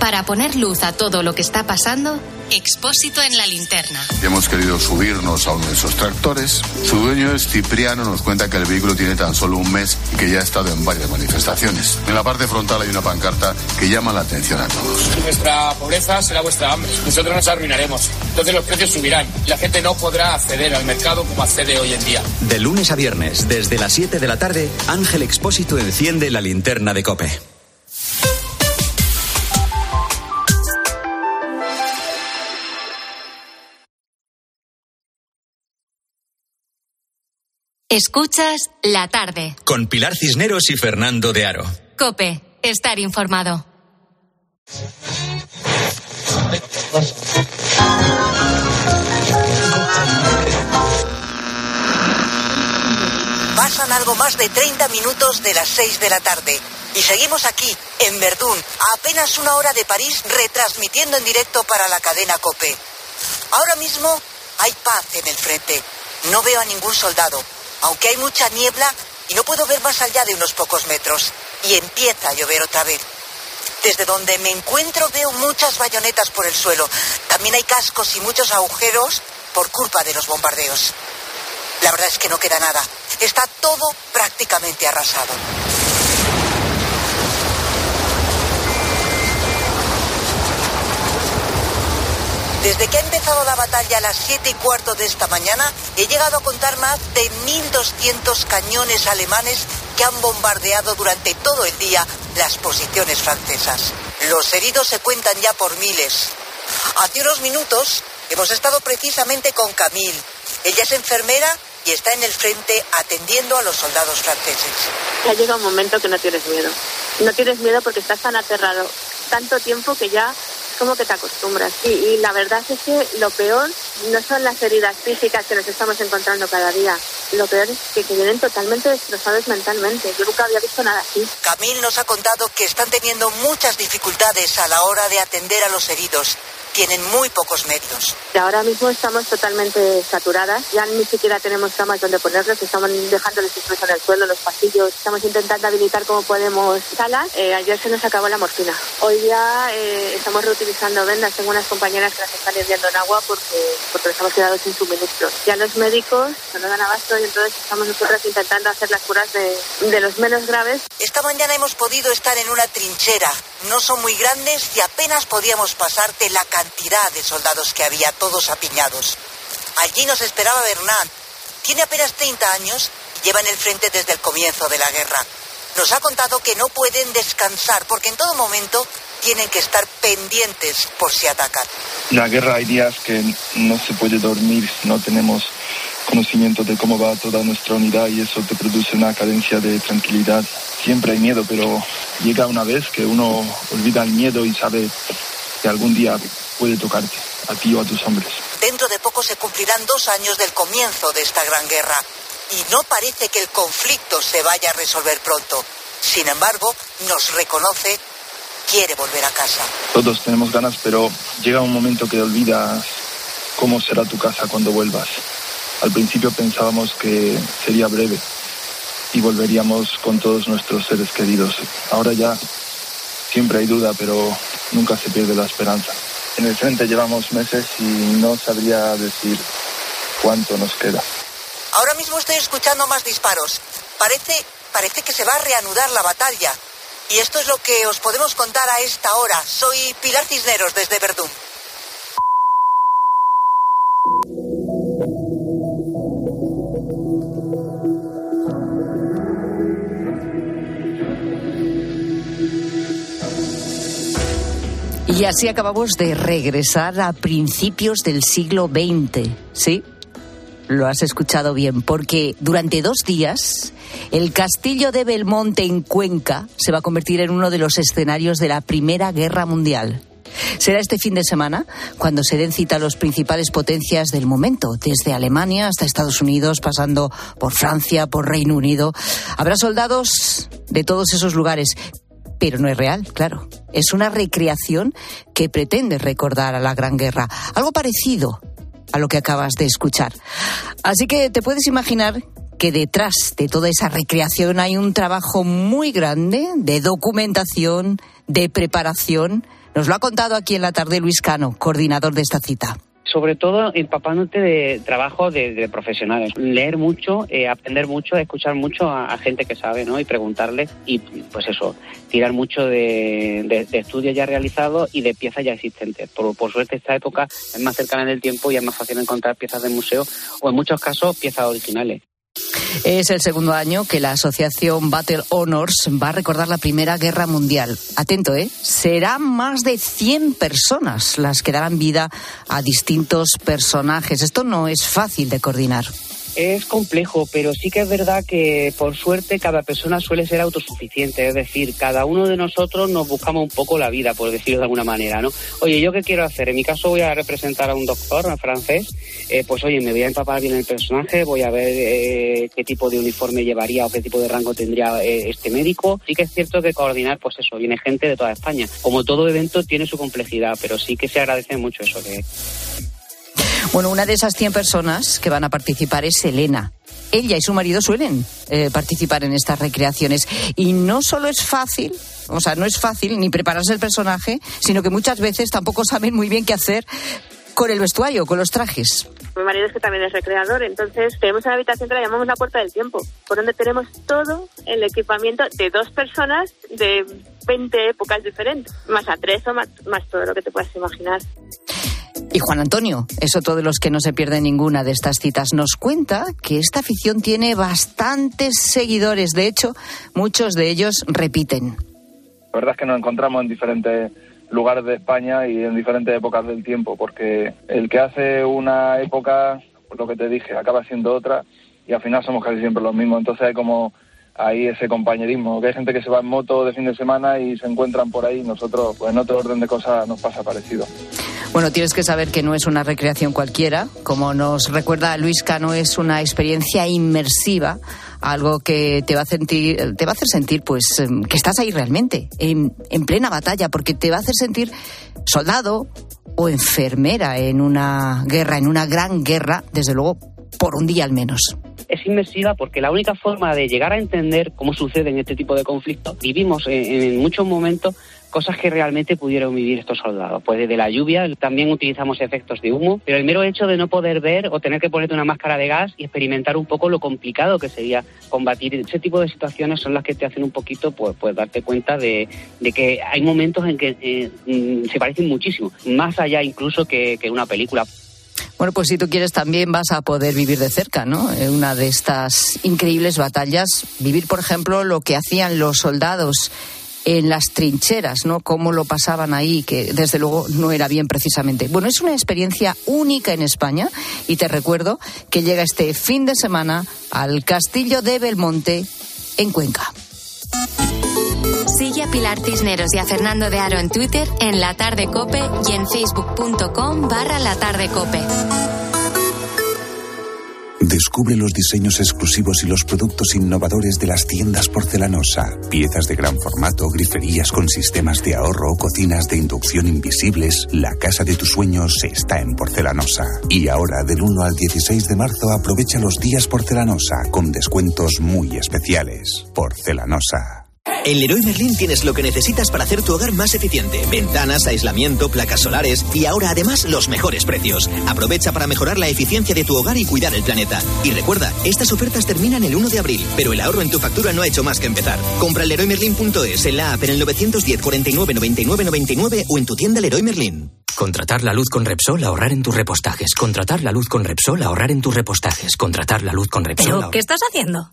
Para poner luz a todo lo que está pasando, Expósito en la linterna. Hemos querido subirnos a uno de esos tractores. Su dueño es Cipriano, nos cuenta que el vehículo tiene tan solo un mes y que ya ha estado en varias manifestaciones. En la parte frontal hay una pancarta que llama la atención a todos. Nuestra pobreza será vuestra hambre. Nosotros nos arruinaremos. Entonces los precios subirán. La gente no podrá acceder al mercado como accede hoy en día. De lunes a viernes, desde las 7 de la tarde, Ángel Expósito enciende la linterna de Cope. Escuchas la tarde. Con Pilar Cisneros y Fernando de Aro. Cope, estar informado. Pasan algo más de 30 minutos de las 6 de la tarde. Y seguimos aquí, en Verdún, a apenas una hora de París, retransmitiendo en directo para la cadena Cope. Ahora mismo hay paz en el frente. No veo a ningún soldado, aunque hay mucha niebla y no puedo ver más allá de unos pocos metros. Y empieza a llover otra vez. Desde donde me encuentro veo muchas bayonetas por el suelo. También hay cascos y muchos agujeros por culpa de los bombardeos. La verdad es que no queda nada. Está todo prácticamente arrasado. Desde que ha empezado la batalla a las 7 y cuarto de esta mañana, he llegado a contar más de 1.200 cañones alemanes que han bombardeado durante todo el día las posiciones francesas. Los heridos se cuentan ya por miles. Hace unos minutos hemos estado precisamente con Camille. Ella es enfermera y está en el frente atendiendo a los soldados franceses. Ya llega un momento que no tienes miedo. No tienes miedo porque estás tan aterrado tanto tiempo que ya como que te acostumbras. Y, y la verdad es que lo peor no son las heridas físicas que nos estamos encontrando cada día. Lo peor es que, que vienen totalmente destrozados mentalmente. Yo nunca había visto nada así. Camille nos ha contado que están teniendo muchas dificultades a la hora de atender a los heridos. Tienen muy pocos medios. Ahora mismo estamos totalmente saturadas. Ya ni siquiera tenemos camas donde ponerlos. Estamos dejándoles incluso en el suelo, los pasillos. Estamos intentando habilitar como podemos salas. Eh, ayer se nos acabó la morfina. Hoy ya eh, estamos reutilizando vendas. Tengo unas compañeras que las están hirviendo en agua porque, porque nos hemos quedado sin suministros. Ya los médicos no dan abasto y entonces estamos nosotras intentando hacer las curas de, de los menos graves. Esta mañana hemos podido estar en una trinchera. No son muy grandes y apenas podíamos pasar de la cantidad de soldados que había, todos apiñados. Allí nos esperaba Bernard. Tiene apenas 30 años y lleva en el frente desde el comienzo de la guerra. Nos ha contado que no pueden descansar porque en todo momento tienen que estar pendientes por si atacan. La guerra hay días que no se puede dormir, no tenemos conocimiento de cómo va toda nuestra unidad y eso te produce una cadencia de tranquilidad. Siempre hay miedo, pero llega una vez que uno olvida el miedo y sabe que algún día puede tocarte, a ti o a tus hombres. Dentro de poco se cumplirán dos años del comienzo de esta gran guerra y no parece que el conflicto se vaya a resolver pronto. Sin embargo, nos reconoce, quiere volver a casa. Todos tenemos ganas, pero llega un momento que olvidas cómo será tu casa cuando vuelvas. Al principio pensábamos que sería breve y volveríamos con todos nuestros seres queridos. Ahora ya siempre hay duda, pero nunca se pierde la esperanza. En el frente llevamos meses y no sabría decir cuánto nos queda. Ahora mismo estoy escuchando más disparos. Parece, parece que se va a reanudar la batalla. Y esto es lo que os podemos contar a esta hora. Soy Pilar Cisneros desde Verdún. Y así acabamos de regresar a principios del siglo XX, ¿sí? Lo has escuchado bien, porque durante dos días el castillo de Belmonte en Cuenca se va a convertir en uno de los escenarios de la Primera Guerra Mundial. Será este fin de semana cuando se den cita a las principales potencias del momento, desde Alemania hasta Estados Unidos, pasando por Francia, por Reino Unido. Habrá soldados de todos esos lugares, pero no es real, claro. Es una recreación que pretende recordar a la Gran Guerra. Algo parecido a lo que acabas de escuchar. Así que te puedes imaginar que detrás de toda esa recreación hay un trabajo muy grande de documentación, de preparación. Nos lo ha contado aquí en la tarde Luis Cano, coordinador de esta cita sobre todo empapándote de trabajo de, profesionales. Leer mucho, eh, aprender mucho, escuchar mucho a, gente que sabe, ¿no? Y preguntarle y, pues eso, tirar mucho de, estudios ya realizados y de piezas ya existentes. Por, por suerte esta época es más cercana en el tiempo y es más fácil encontrar piezas de museo o en muchos casos piezas originales. Es el segundo año que la asociación Battle Honors va a recordar la Primera Guerra Mundial. Atento, ¿eh? Serán más de 100 personas las que darán vida a distintos personajes. Esto no es fácil de coordinar. Es complejo, pero sí que es verdad que por suerte cada persona suele ser autosuficiente, es decir, cada uno de nosotros nos buscamos un poco la vida, por decirlo de alguna manera, ¿no? Oye, ¿yo qué quiero hacer? En mi caso voy a representar a un doctor en francés, eh, pues oye, me voy a empapar bien el personaje, voy a ver eh, qué tipo de uniforme llevaría o qué tipo de rango tendría eh, este médico. Sí que es cierto que coordinar, pues eso, viene gente de toda España. Como todo evento tiene su complejidad, pero sí que se agradece mucho eso que bueno, una de esas 100 personas que van a participar es Elena. Ella y su marido suelen eh, participar en estas recreaciones. Y no solo es fácil, o sea, no es fácil ni prepararse el personaje, sino que muchas veces tampoco saben muy bien qué hacer con el vestuario, con los trajes. Mi marido es que también es recreador, entonces tenemos una habitación que la llamamos la puerta del tiempo, por donde tenemos todo el equipamiento de dos personas de 20 épocas diferentes, más atrezo, más, más todo lo que te puedas imaginar. Y Juan Antonio es otro de los que no se pierde ninguna de estas citas. Nos cuenta que esta afición tiene bastantes seguidores. De hecho, muchos de ellos repiten. La verdad es que nos encontramos en diferentes lugares de España y en diferentes épocas del tiempo, porque el que hace una época, lo que te dije, acaba siendo otra y al final somos casi siempre los mismos. Entonces hay como ahí ese compañerismo, que hay gente que se va en moto de fin de semana y se encuentran por ahí, nosotros pues en otro orden de cosas nos pasa parecido. Bueno, tienes que saber que no es una recreación cualquiera, como nos recuerda Luis Cano, es una experiencia inmersiva, algo que te va a sentir, te va a hacer sentir pues em, que estás ahí realmente, en, en plena batalla, porque te va a hacer sentir soldado o enfermera en una guerra, en una gran guerra, desde luego por un día al menos es inmersiva porque la única forma de llegar a entender cómo sucede en este tipo de conflictos, vivimos en, muchos momentos cosas que realmente pudieron vivir estos soldados. Pues desde la lluvia también utilizamos efectos de humo, pero el mero hecho de no poder ver o tener que ponerte una máscara de gas y experimentar un poco lo complicado que sería combatir ese tipo de situaciones son las que te hacen un poquito pues, pues darte cuenta de, que hay momentos en que eh, mm, se parecen muchísimo, más allá incluso que una película. Bueno, pues si tú quieres también vas a poder vivir de cerca, ¿no? En una de estas increíbles batallas, vivir, por ejemplo, lo que hacían los soldados en las trincheras, ¿no? Cómo lo pasaban ahí, que desde luego no era bien precisamente. Bueno, es una experiencia única en España y te recuerdo que llega este fin de semana al Castillo de Belmonte en Cuenca. Sigue a Pilar Cisneros y a Fernando de Aro en Twitter, en La Tarde Cope y en facebook.com barra La Tarde Cope. Descubre los diseños exclusivos y los productos innovadores de las tiendas porcelanosa. Piezas de gran formato, griferías con sistemas de ahorro, cocinas de inducción invisibles. La casa de tus sueños está en porcelanosa. Y ahora, del 1 al 16 de marzo, aprovecha los días porcelanosa con descuentos muy especiales. Porcelanosa. En Leroy Merlin tienes lo que necesitas para hacer tu hogar más eficiente. Ventanas, aislamiento, placas solares y ahora además los mejores precios. Aprovecha para mejorar la eficiencia de tu hogar y cuidar el planeta. Y recuerda, estas ofertas terminan el 1 de abril, pero el ahorro en tu factura no ha hecho más que empezar. Compra en leroymerlin.es, en la app en el 910 49 99 99 o en tu tienda Leroy Merlin. Contratar la luz con Repsol, ahorrar en tus repostajes. Contratar la luz con Repsol, ahorrar en tus repostajes. Contratar la luz con Repsol. ¿Pero ahorrar- qué estás haciendo?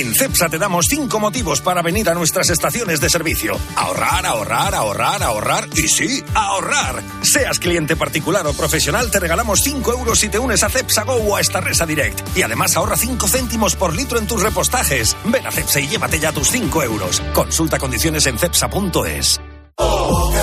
En CEPSA te damos cinco motivos para venir a nuestras estaciones de servicio. Ahorrar, ahorrar, ahorrar, ahorrar y sí, ahorrar. Seas cliente particular o profesional, te regalamos 5 euros si te unes a CEPSA Go o a Estarresa Direct. Y además ahorra 5 céntimos por litro en tus repostajes. Ven a CEPSA y llévate ya tus 5 euros. Consulta condiciones en cepsa.es.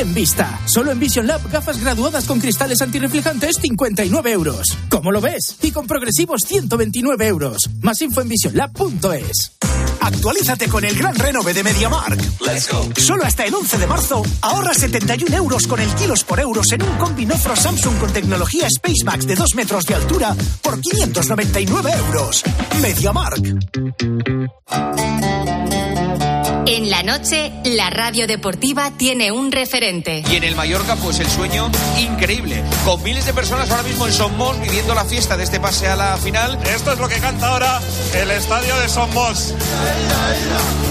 Ten vista. Solo en Vision Lab gafas graduadas con cristales antirreflejantes 59 euros. ¿Cómo lo ves? Y con progresivos 129 euros. Más info en visionlab.es. Actualízate con el gran renove de MediaMark. Solo hasta el 11 de marzo ahorra 71 euros con el kilos por euros en un combinofro Samsung con tecnología SpaceMax de 2 metros de altura por 599 euros. MediaMark. En la noche, la radio deportiva tiene un referente. Y en el Mallorca, pues el sueño increíble. Con miles de personas ahora mismo en Somos viviendo la fiesta de este pase a la final. Esto es lo que canta ahora el estadio de Somos.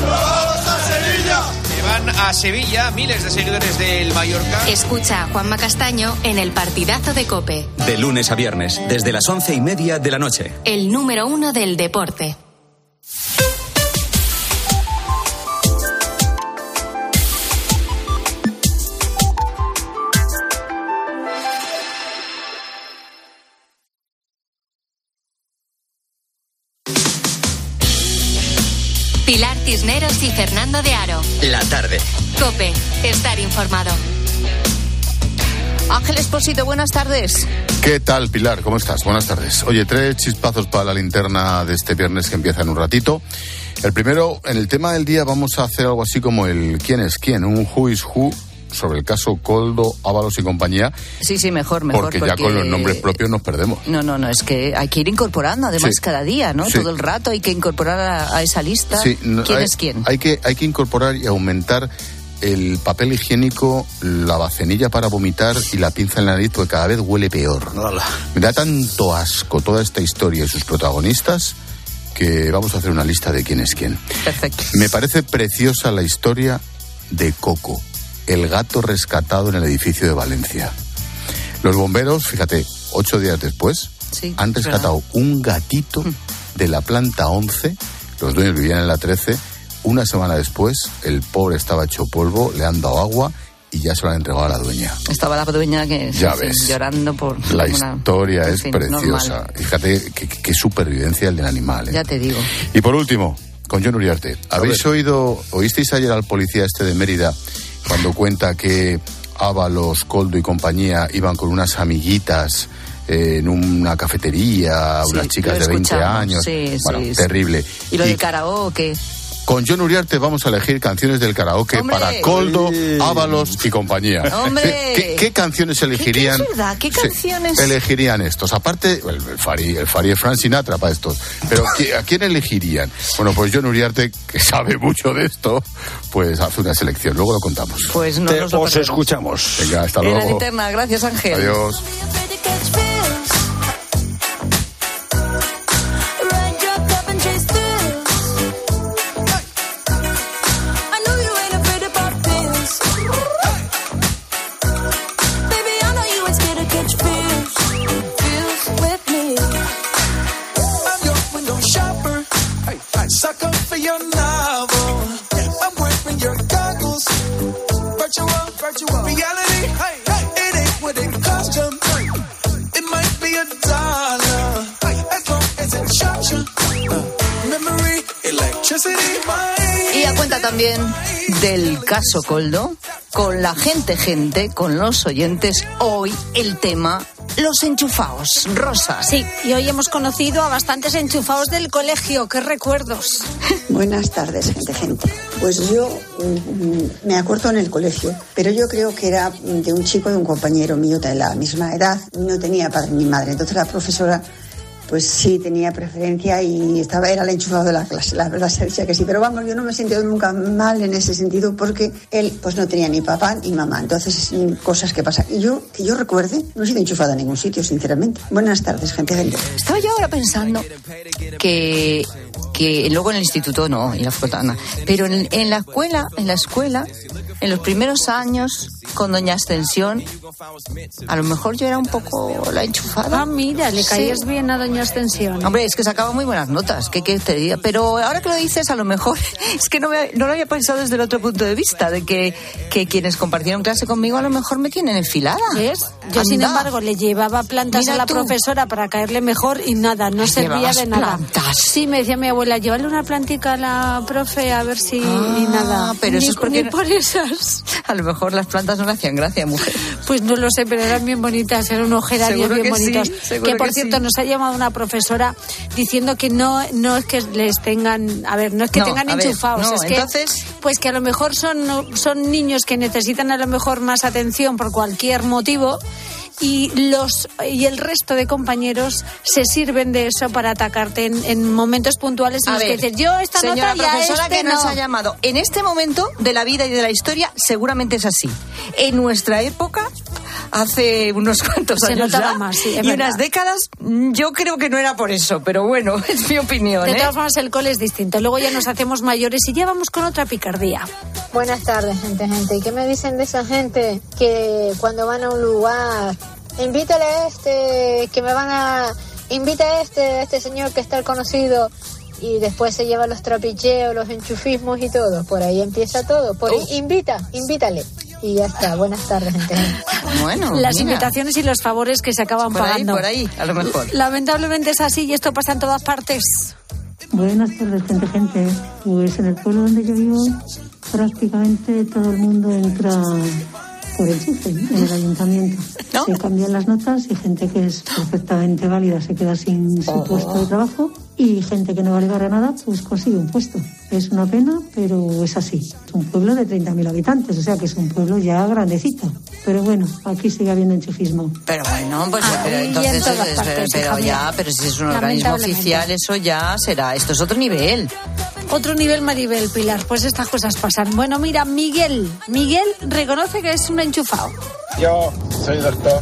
¡Vamos a Sevilla! Se van a Sevilla miles de seguidores del Mallorca. Escucha a Juanma Castaño en el partidazo de Cope, De lunes a viernes, desde las once y media de la noche. el número uno del deporte. Pilar Cisneros y Fernando de Aro. La tarde. Cope, estar informado. Ángel Espósito, buenas tardes. ¿Qué tal, Pilar? ¿Cómo estás? Buenas tardes. Oye, tres chispazos para la linterna de este viernes que empieza en un ratito. El primero, en el tema del día vamos a hacer algo así como el quién es quién, un who is who sobre el caso Coldo, Ábalos y compañía, Sí, sí, mejor, mejor. porque, ya con los nombres propios nos perdemos. No, no, no, es que hay que ir incorporando, además, Sí. cada día, ¿no? Sí. Todo el rato hay que incorporar a, a esa lista. Sí, no, ¿Quién hay, es quién? Hay que, hay que incorporar y aumentar el papel higiénico, la bacenilla para vomitar y la pinza en la nariz, porque cada vez huele peor. Me da tanto asco toda esta historia y sus protagonistas que vamos a hacer una lista de quién es quién. Perfecto. Me parece preciosa la historia de Coco, el gato rescatado en el edificio de Valencia. Los bomberos, fíjate, ocho días después, Sí, han es rescatado un gatito de la planta 11, los dueños vivían en la 13, una semana después el pobre estaba hecho polvo, le han dado agua y ya se lo han entregado a la dueña. Estaba la dueña que Ya sí, ves. llorando por La una- historia en es fin, preciosa. normal. Fíjate qué, qué supervivencia el del animal. ¿eh? Ya te digo. Y por último, con John Uriarte, ¿habéis oído, oísteis ayer al policía este de Mérida cuando cuenta que Ábalos, Coldo y compañía iban con unas amiguitas eh, en una cafetería, Sí, unas chicas de 20 escuchamos, años? sí, bueno, sí, sí. terrible. Y lo Y del karaoke. Con John Uriarte vamos a elegir canciones del karaoke ¡Hombre! para Coldo, Ábalos y compañía. ¡Hombre! ¿Qué, qué canciones elegirían? ¿Qué canciones? elegirían estos? Aparte, el, el Fari, el Fari es Frank Sinatra para estos. Pero ¿qui- ¿a quién elegirían? Bueno, pues John Uriarte, que sabe mucho de esto, pues hace una selección. Luego lo contamos. Pues no nos lo os perdemos. escuchamos. Venga, hasta En la luego. linterna, gracias Ángel. Adiós. Del caso Coldo, con la gente, gente, con los oyentes, hoy el tema los enchufados. Rosa. Sí, y hoy hemos conocido a bastantes enchufados del colegio. ¿Qué recuerdos? <laughs> Buenas tardes, gente, gente. Pues yo mm, me acuerdo en el colegio, pero yo creo que era de un chico, de un compañero mío de la misma edad. No tenía padre ni madre. Entonces la profesora pues sí tenía preferencia y estaba era el enchufado de la clase, la verdad se decía que sí, pero vamos, yo no me he sentido nunca mal en ese sentido porque él pues no tenía ni papá ni mamá, entonces cosas que pasan. Y yo, que yo recuerde, no he sido enchufada en ningún sitio, sinceramente. Buenas tardes, gente. gente. Estaba yo ahora pensando que que luego en el instituto no, y la facultad pero en, en la escuela, en la escuela, en los primeros años con doña Ascensión, a lo mejor yo era un poco la enchufada. Ah, mira, le caías bien a doña Ascensión. Hombre, es que sacaba muy buenas notas, ¿qué quieres te diga? Pero ahora que lo dices, a lo mejor <laughs> es que no, me, no lo había pensado desde el otro punto de vista, de que, que quienes compartieron clase conmigo a lo mejor me tienen enfilada. ¿Ves? Yo, sin embargo, le llevaba plantas a la profesora para caerle mejor y nada, no servía de nada. plantas? Sí, me decía mi abuela, llévale una plantica a la profe a ver si y nada. Ah, pero eso Ni- es porque ni por esas. <laughs> a lo mejor las plantas no le hacían gracia, mujer. Pues no lo sé, pero eran bien bonitas, eran unos geranios bien que sí, bonitos. seguro que por que cierto, sí. nos ha llamado una profesora diciendo que no, no es que les tengan, a ver, no es que No, tengan ver, enchufados, no, es que, entonces- pues que a lo mejor son, son niños que necesitan a lo mejor más atención por cualquier motivo. Y los y el resto de compañeros se sirven de eso para atacarte en, en momentos puntuales en A los que dices yo esta señora nota ya profesora este que nos no". ha llamado en este momento de la vida y de la historia seguramente es así en nuestra época hace unos cuantos Se años ya, más, sí, y verdad. unas décadas mm, yo creo que no era por eso pero bueno <laughs> es mi opinión De ¿eh? todas formas, el cole es distinto. Luego ya nos hacemos mayores y ya vamos con otra picardía. Buenas tardes, gente, gente. ¿Y qué me dicen de esa gente que cuando van a un lugar, invítale a este, que me van a, invita a este, a este señor que está el conocido y después se lleva los trapicheos, los enchufismos y todo. Por ahí empieza todo. Por ahí, invita, invítale. Y ya está. Buenas tardes, gente. bueno Las mira, invitaciones y los favores que se acaban por ahí pagando. por ahí a lo mejor Lamentablemente es así y esto pasa en todas partes. Buenas tardes, gente, gente. Pues en el pueblo donde yo vivo, prácticamente todo el mundo entra por enchufe en el ayuntamiento. Se cambian las notas y gente que es perfectamente válida se queda sin su puesto de trabajo y gente que no vale para nada pues consigue un puesto. Es una pena, pero es así. Es un pueblo de 30.000 habitantes, o sea que es un pueblo ya grandecito. Pero bueno, aquí sigue habiendo enchufismo. pero bueno pues pero Ahí entonces en todas es- partes, pero ya pero si es un organismo oficial eso ya será esto es otro nivel Otro nivel Maribel Pilar, pues estas cosas pasan. Bueno, mira, Miguel. Miguel reconoce que es un enchufado. Yo soy doctor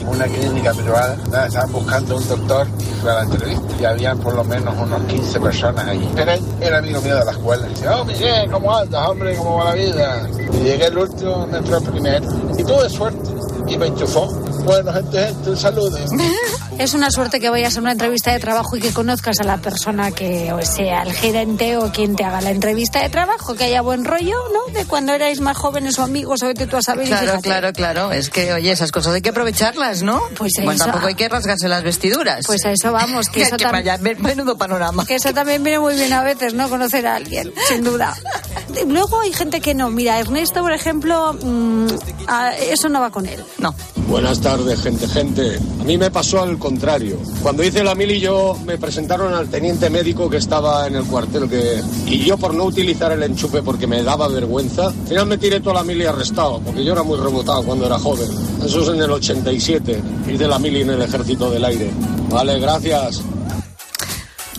en una clínica privada. Nada, Estaban buscando un doctor y fue a la entrevista. Y había por lo menos unos 15 personas allí. Pero él era amigo mío de la escuela. Dice, oh Miguel, ¿cómo andas, hombre? ¿Cómo va la vida? Y llegué el último, me entró el primero. Y tuve suerte. Y me enchufó. Bueno, gente, gente, un saludo. <laughs> Es una suerte que vayas a una entrevista de trabajo y que conozcas a la persona que o sea el gerente o quien te haga la entrevista de trabajo, que haya buen rollo, ¿no? De cuando erais más jóvenes o amigos o vete tú a saber. Claro, claro, claro. Es que, oye, esas cosas hay que aprovecharlas, ¿no? Pues bueno, eso- tampoco hay que rasgarse las vestiduras. Pues a eso vamos, que <laughs> eso que tam- vaya, menudo panorama. Que eso también viene muy bien a veces, ¿no? Conocer a alguien, sin duda. <laughs> Luego hay gente que no. Mira, Ernesto, por ejemplo, mm, a- eso no va con él. No. Buenas tardes, gente, gente. A mí me pasó al contrario. Cuando hice la mili yo me presentaron al teniente médico que estaba en el cuartel que y yo por no utilizar el enchufe porque me daba vergüenza, al final me tiré toda la mili arrestado porque yo era muy rebotado cuando era joven. Eso es en el 87. Hice la mili en el ejército del aire. Vale, gracias.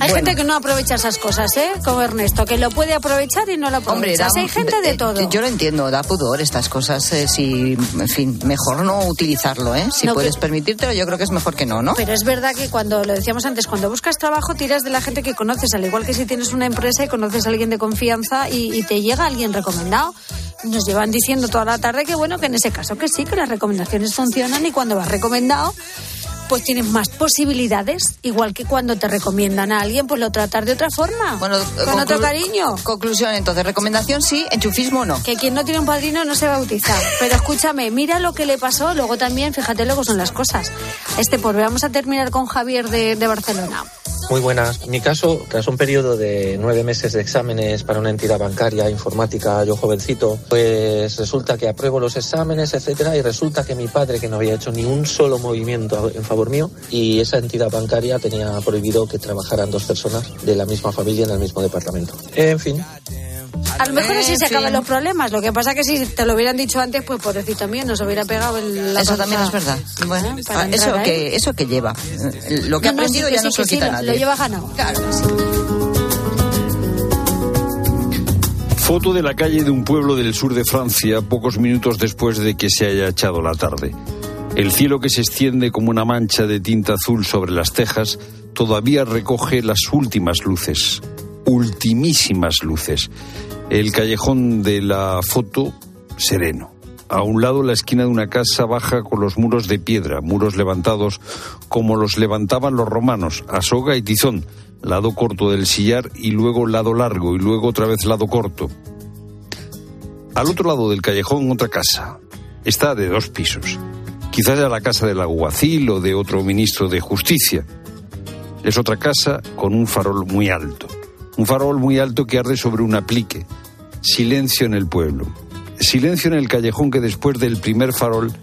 Hay Bueno. gente que no aprovecha esas cosas, ¿eh? Como Ernesto, que lo puede aprovechar y no lo Hombre, aprovecha. da- hay gente de eh, todo. Yo lo entiendo, da pudor estas cosas. eh, si, en fin, mejor no utilizarlo, ¿eh? Si No, puedes que- permitírtelo, yo creo que es mejor que no, ¿no? Pero es verdad que cuando lo decíamos antes, cuando buscas trabajo tiras de la gente que conoces, al igual que si tienes una empresa y conoces a alguien de confianza y, y te llega alguien recomendado. Nos llevan diciendo toda la tarde que bueno, que en ese caso que sí, que las recomendaciones funcionan y cuando vas recomendado, pues tienes más posibilidades, igual que cuando te recomiendan a alguien, pues lo tratas de otra forma. Bueno, con otro conclu- cariño. Conclusión, entonces, recomendación sí, enchufismo no. Que quien no tiene un padrino no se bautiza. <laughs> Pero escúchame, mira lo que le pasó, luego también, fíjate luego son las cosas. Este, pues vamos a terminar con Javier de, de Barcelona. Muy buenas. En mi caso, tras un periodo de nueve meses de exámenes para una entidad bancaria, informática, yo jovencito, pues resulta que apruebo los exámenes, etcétera, y resulta que mi padre, que no había hecho ni un solo movimiento en favor y esa entidad bancaria tenía prohibido que trabajaran dos personas de la misma familia en el mismo departamento. En fin, A lo mejor así se acaban fin. los problemas. Lo que pasa es que si te lo hubieran dicho antes, pues pobrecito mío, nos hubiera pegado el, la Eso también es panza. verdad. Bueno, para ah, eso ahí. que eso que lleva. Lo que ha No, no, sí, aprendido ya sí, no se sí, quita lo- nadie. Lo lleva ganado. Claro. Foto de la calle de un pueblo del sur de Francia pocos minutos después de que se haya echado la tarde. El cielo que se extiende como una mancha de tinta azul sobre las tejas todavía recoge las últimas luces, ultimísimas luces. El callejón de la foto sereno. A un lado la esquina de una casa baja con los muros de piedra, muros levantados como los levantaban los romanos, a soga y tizón, lado corto del sillar y luego lado largo y luego otra vez lado corto. Al otro lado del callejón otra casa. Está de dos pisos. Quizás era la casa del alguacil o de otro ministro de justicia. Es otra casa con un farol muy alto. Un farol muy alto que arde sobre un aplique. Silencio en el pueblo. Silencio en el callejón que después del primer farol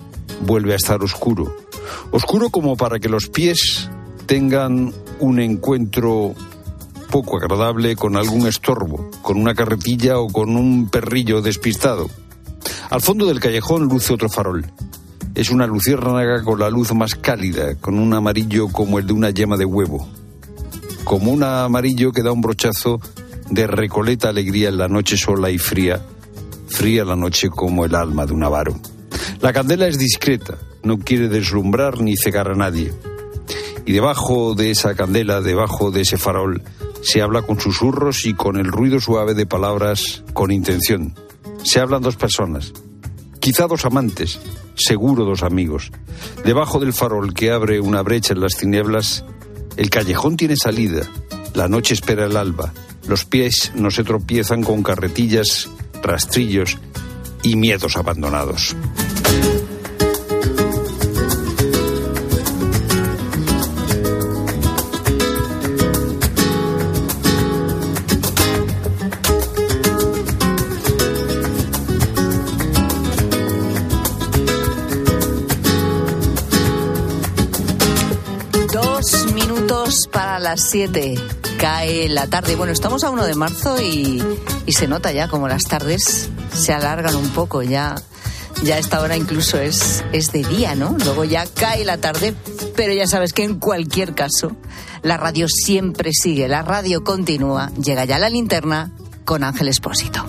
vuelve a estar oscuro. Oscuro como para que los pies tengan un encuentro poco agradable con algún estorbo, con una carretilla o con un perrillo despistado. Al fondo del callejón luce otro farol. Es una luciérnaga con la luz más cálida, con un amarillo como el de una yema de huevo. Como un amarillo que da un brochazo de recoleta alegría en la noche sola y fría, fría la noche como el alma de un avaro. La candela es discreta, no quiere deslumbrar ni cegar a nadie. Y debajo de esa candela, debajo de ese farol, se habla con susurros y con el ruido suave de palabras con intención. Se hablan dos personas, quizá dos amantes, seguro dos amigos. Debajo del farol que abre una brecha en las tinieblas, el callejón tiene salida, la noche espera el alba, los pies no se tropiezan con carretillas, rastrillos y miedos abandonados. Las siete. Cae la tarde. Bueno, estamos a 1 de marzo y, y se nota ya como las tardes se alargan un poco. Ya, ya esta hora incluso es, es de día, ¿no? Luego ya cae la tarde, pero ya sabes que en cualquier caso la radio siempre sigue, la radio continúa. Llega ya la linterna con Ángel Espósito.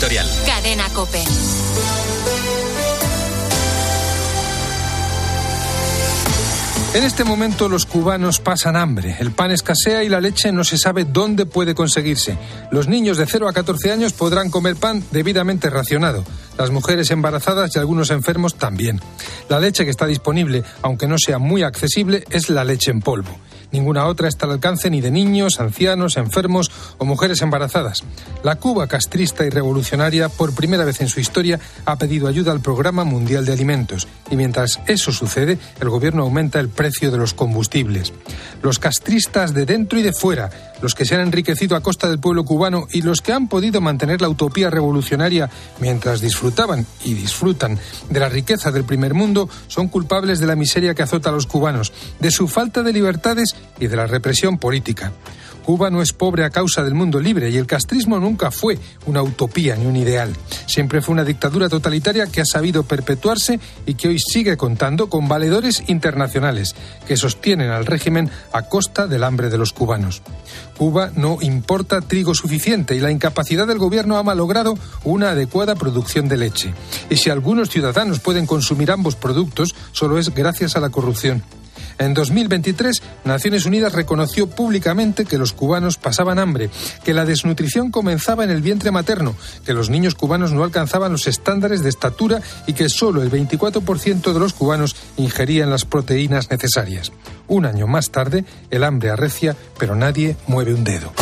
Editorial. Cadena Cope. En este momento los cubanos pasan hambre, el pan escasea y la leche no se sabe dónde puede conseguirse. Los niños de 0 a 14 años podrán comer pan debidamente racionado, las mujeres embarazadas y algunos enfermos también. La leche que está disponible, aunque no sea muy accesible, es la leche en polvo. Ninguna otra está al alcance ni de niños, ancianos, enfermos o mujeres embarazadas. La Cuba castrista y revolucionaria, por primera vez en su historia, ha pedido ayuda al Programa Mundial de Alimentos. Y mientras eso sucede, el gobierno aumenta el precio de los combustibles. Los castristas de dentro y de fuera, los que se han enriquecido a costa del pueblo cubano y los que han podido mantener la utopía revolucionaria mientras disfrutaban y disfrutan de la riqueza del primer mundo, son culpables de la miseria que azota a los cubanos, de su falta de libertades y de la represión política. Cuba no es pobre a causa del mundo libre y el castrismo nunca fue una utopía ni un ideal. Siempre fue una dictadura totalitaria que ha sabido perpetuarse y que hoy sigue contando con valedores internacionales que sostienen al régimen a costa del hambre de los cubanos. Cuba no importa trigo suficiente y la incapacidad del gobierno ha malogrado una adecuada producción de leche. Y si algunos ciudadanos pueden consumir ambos productos, solo es gracias a la corrupción. En 2023, Naciones Unidas reconoció públicamente que los cubanos pasaban hambre, que la desnutrición comenzaba en el vientre materno, que los niños cubanos no alcanzaban los estándares de estatura y que solo el 24% de los cubanos ingerían las proteínas necesarias. Un año más tarde, el hambre arrecia, pero nadie mueve un dedo.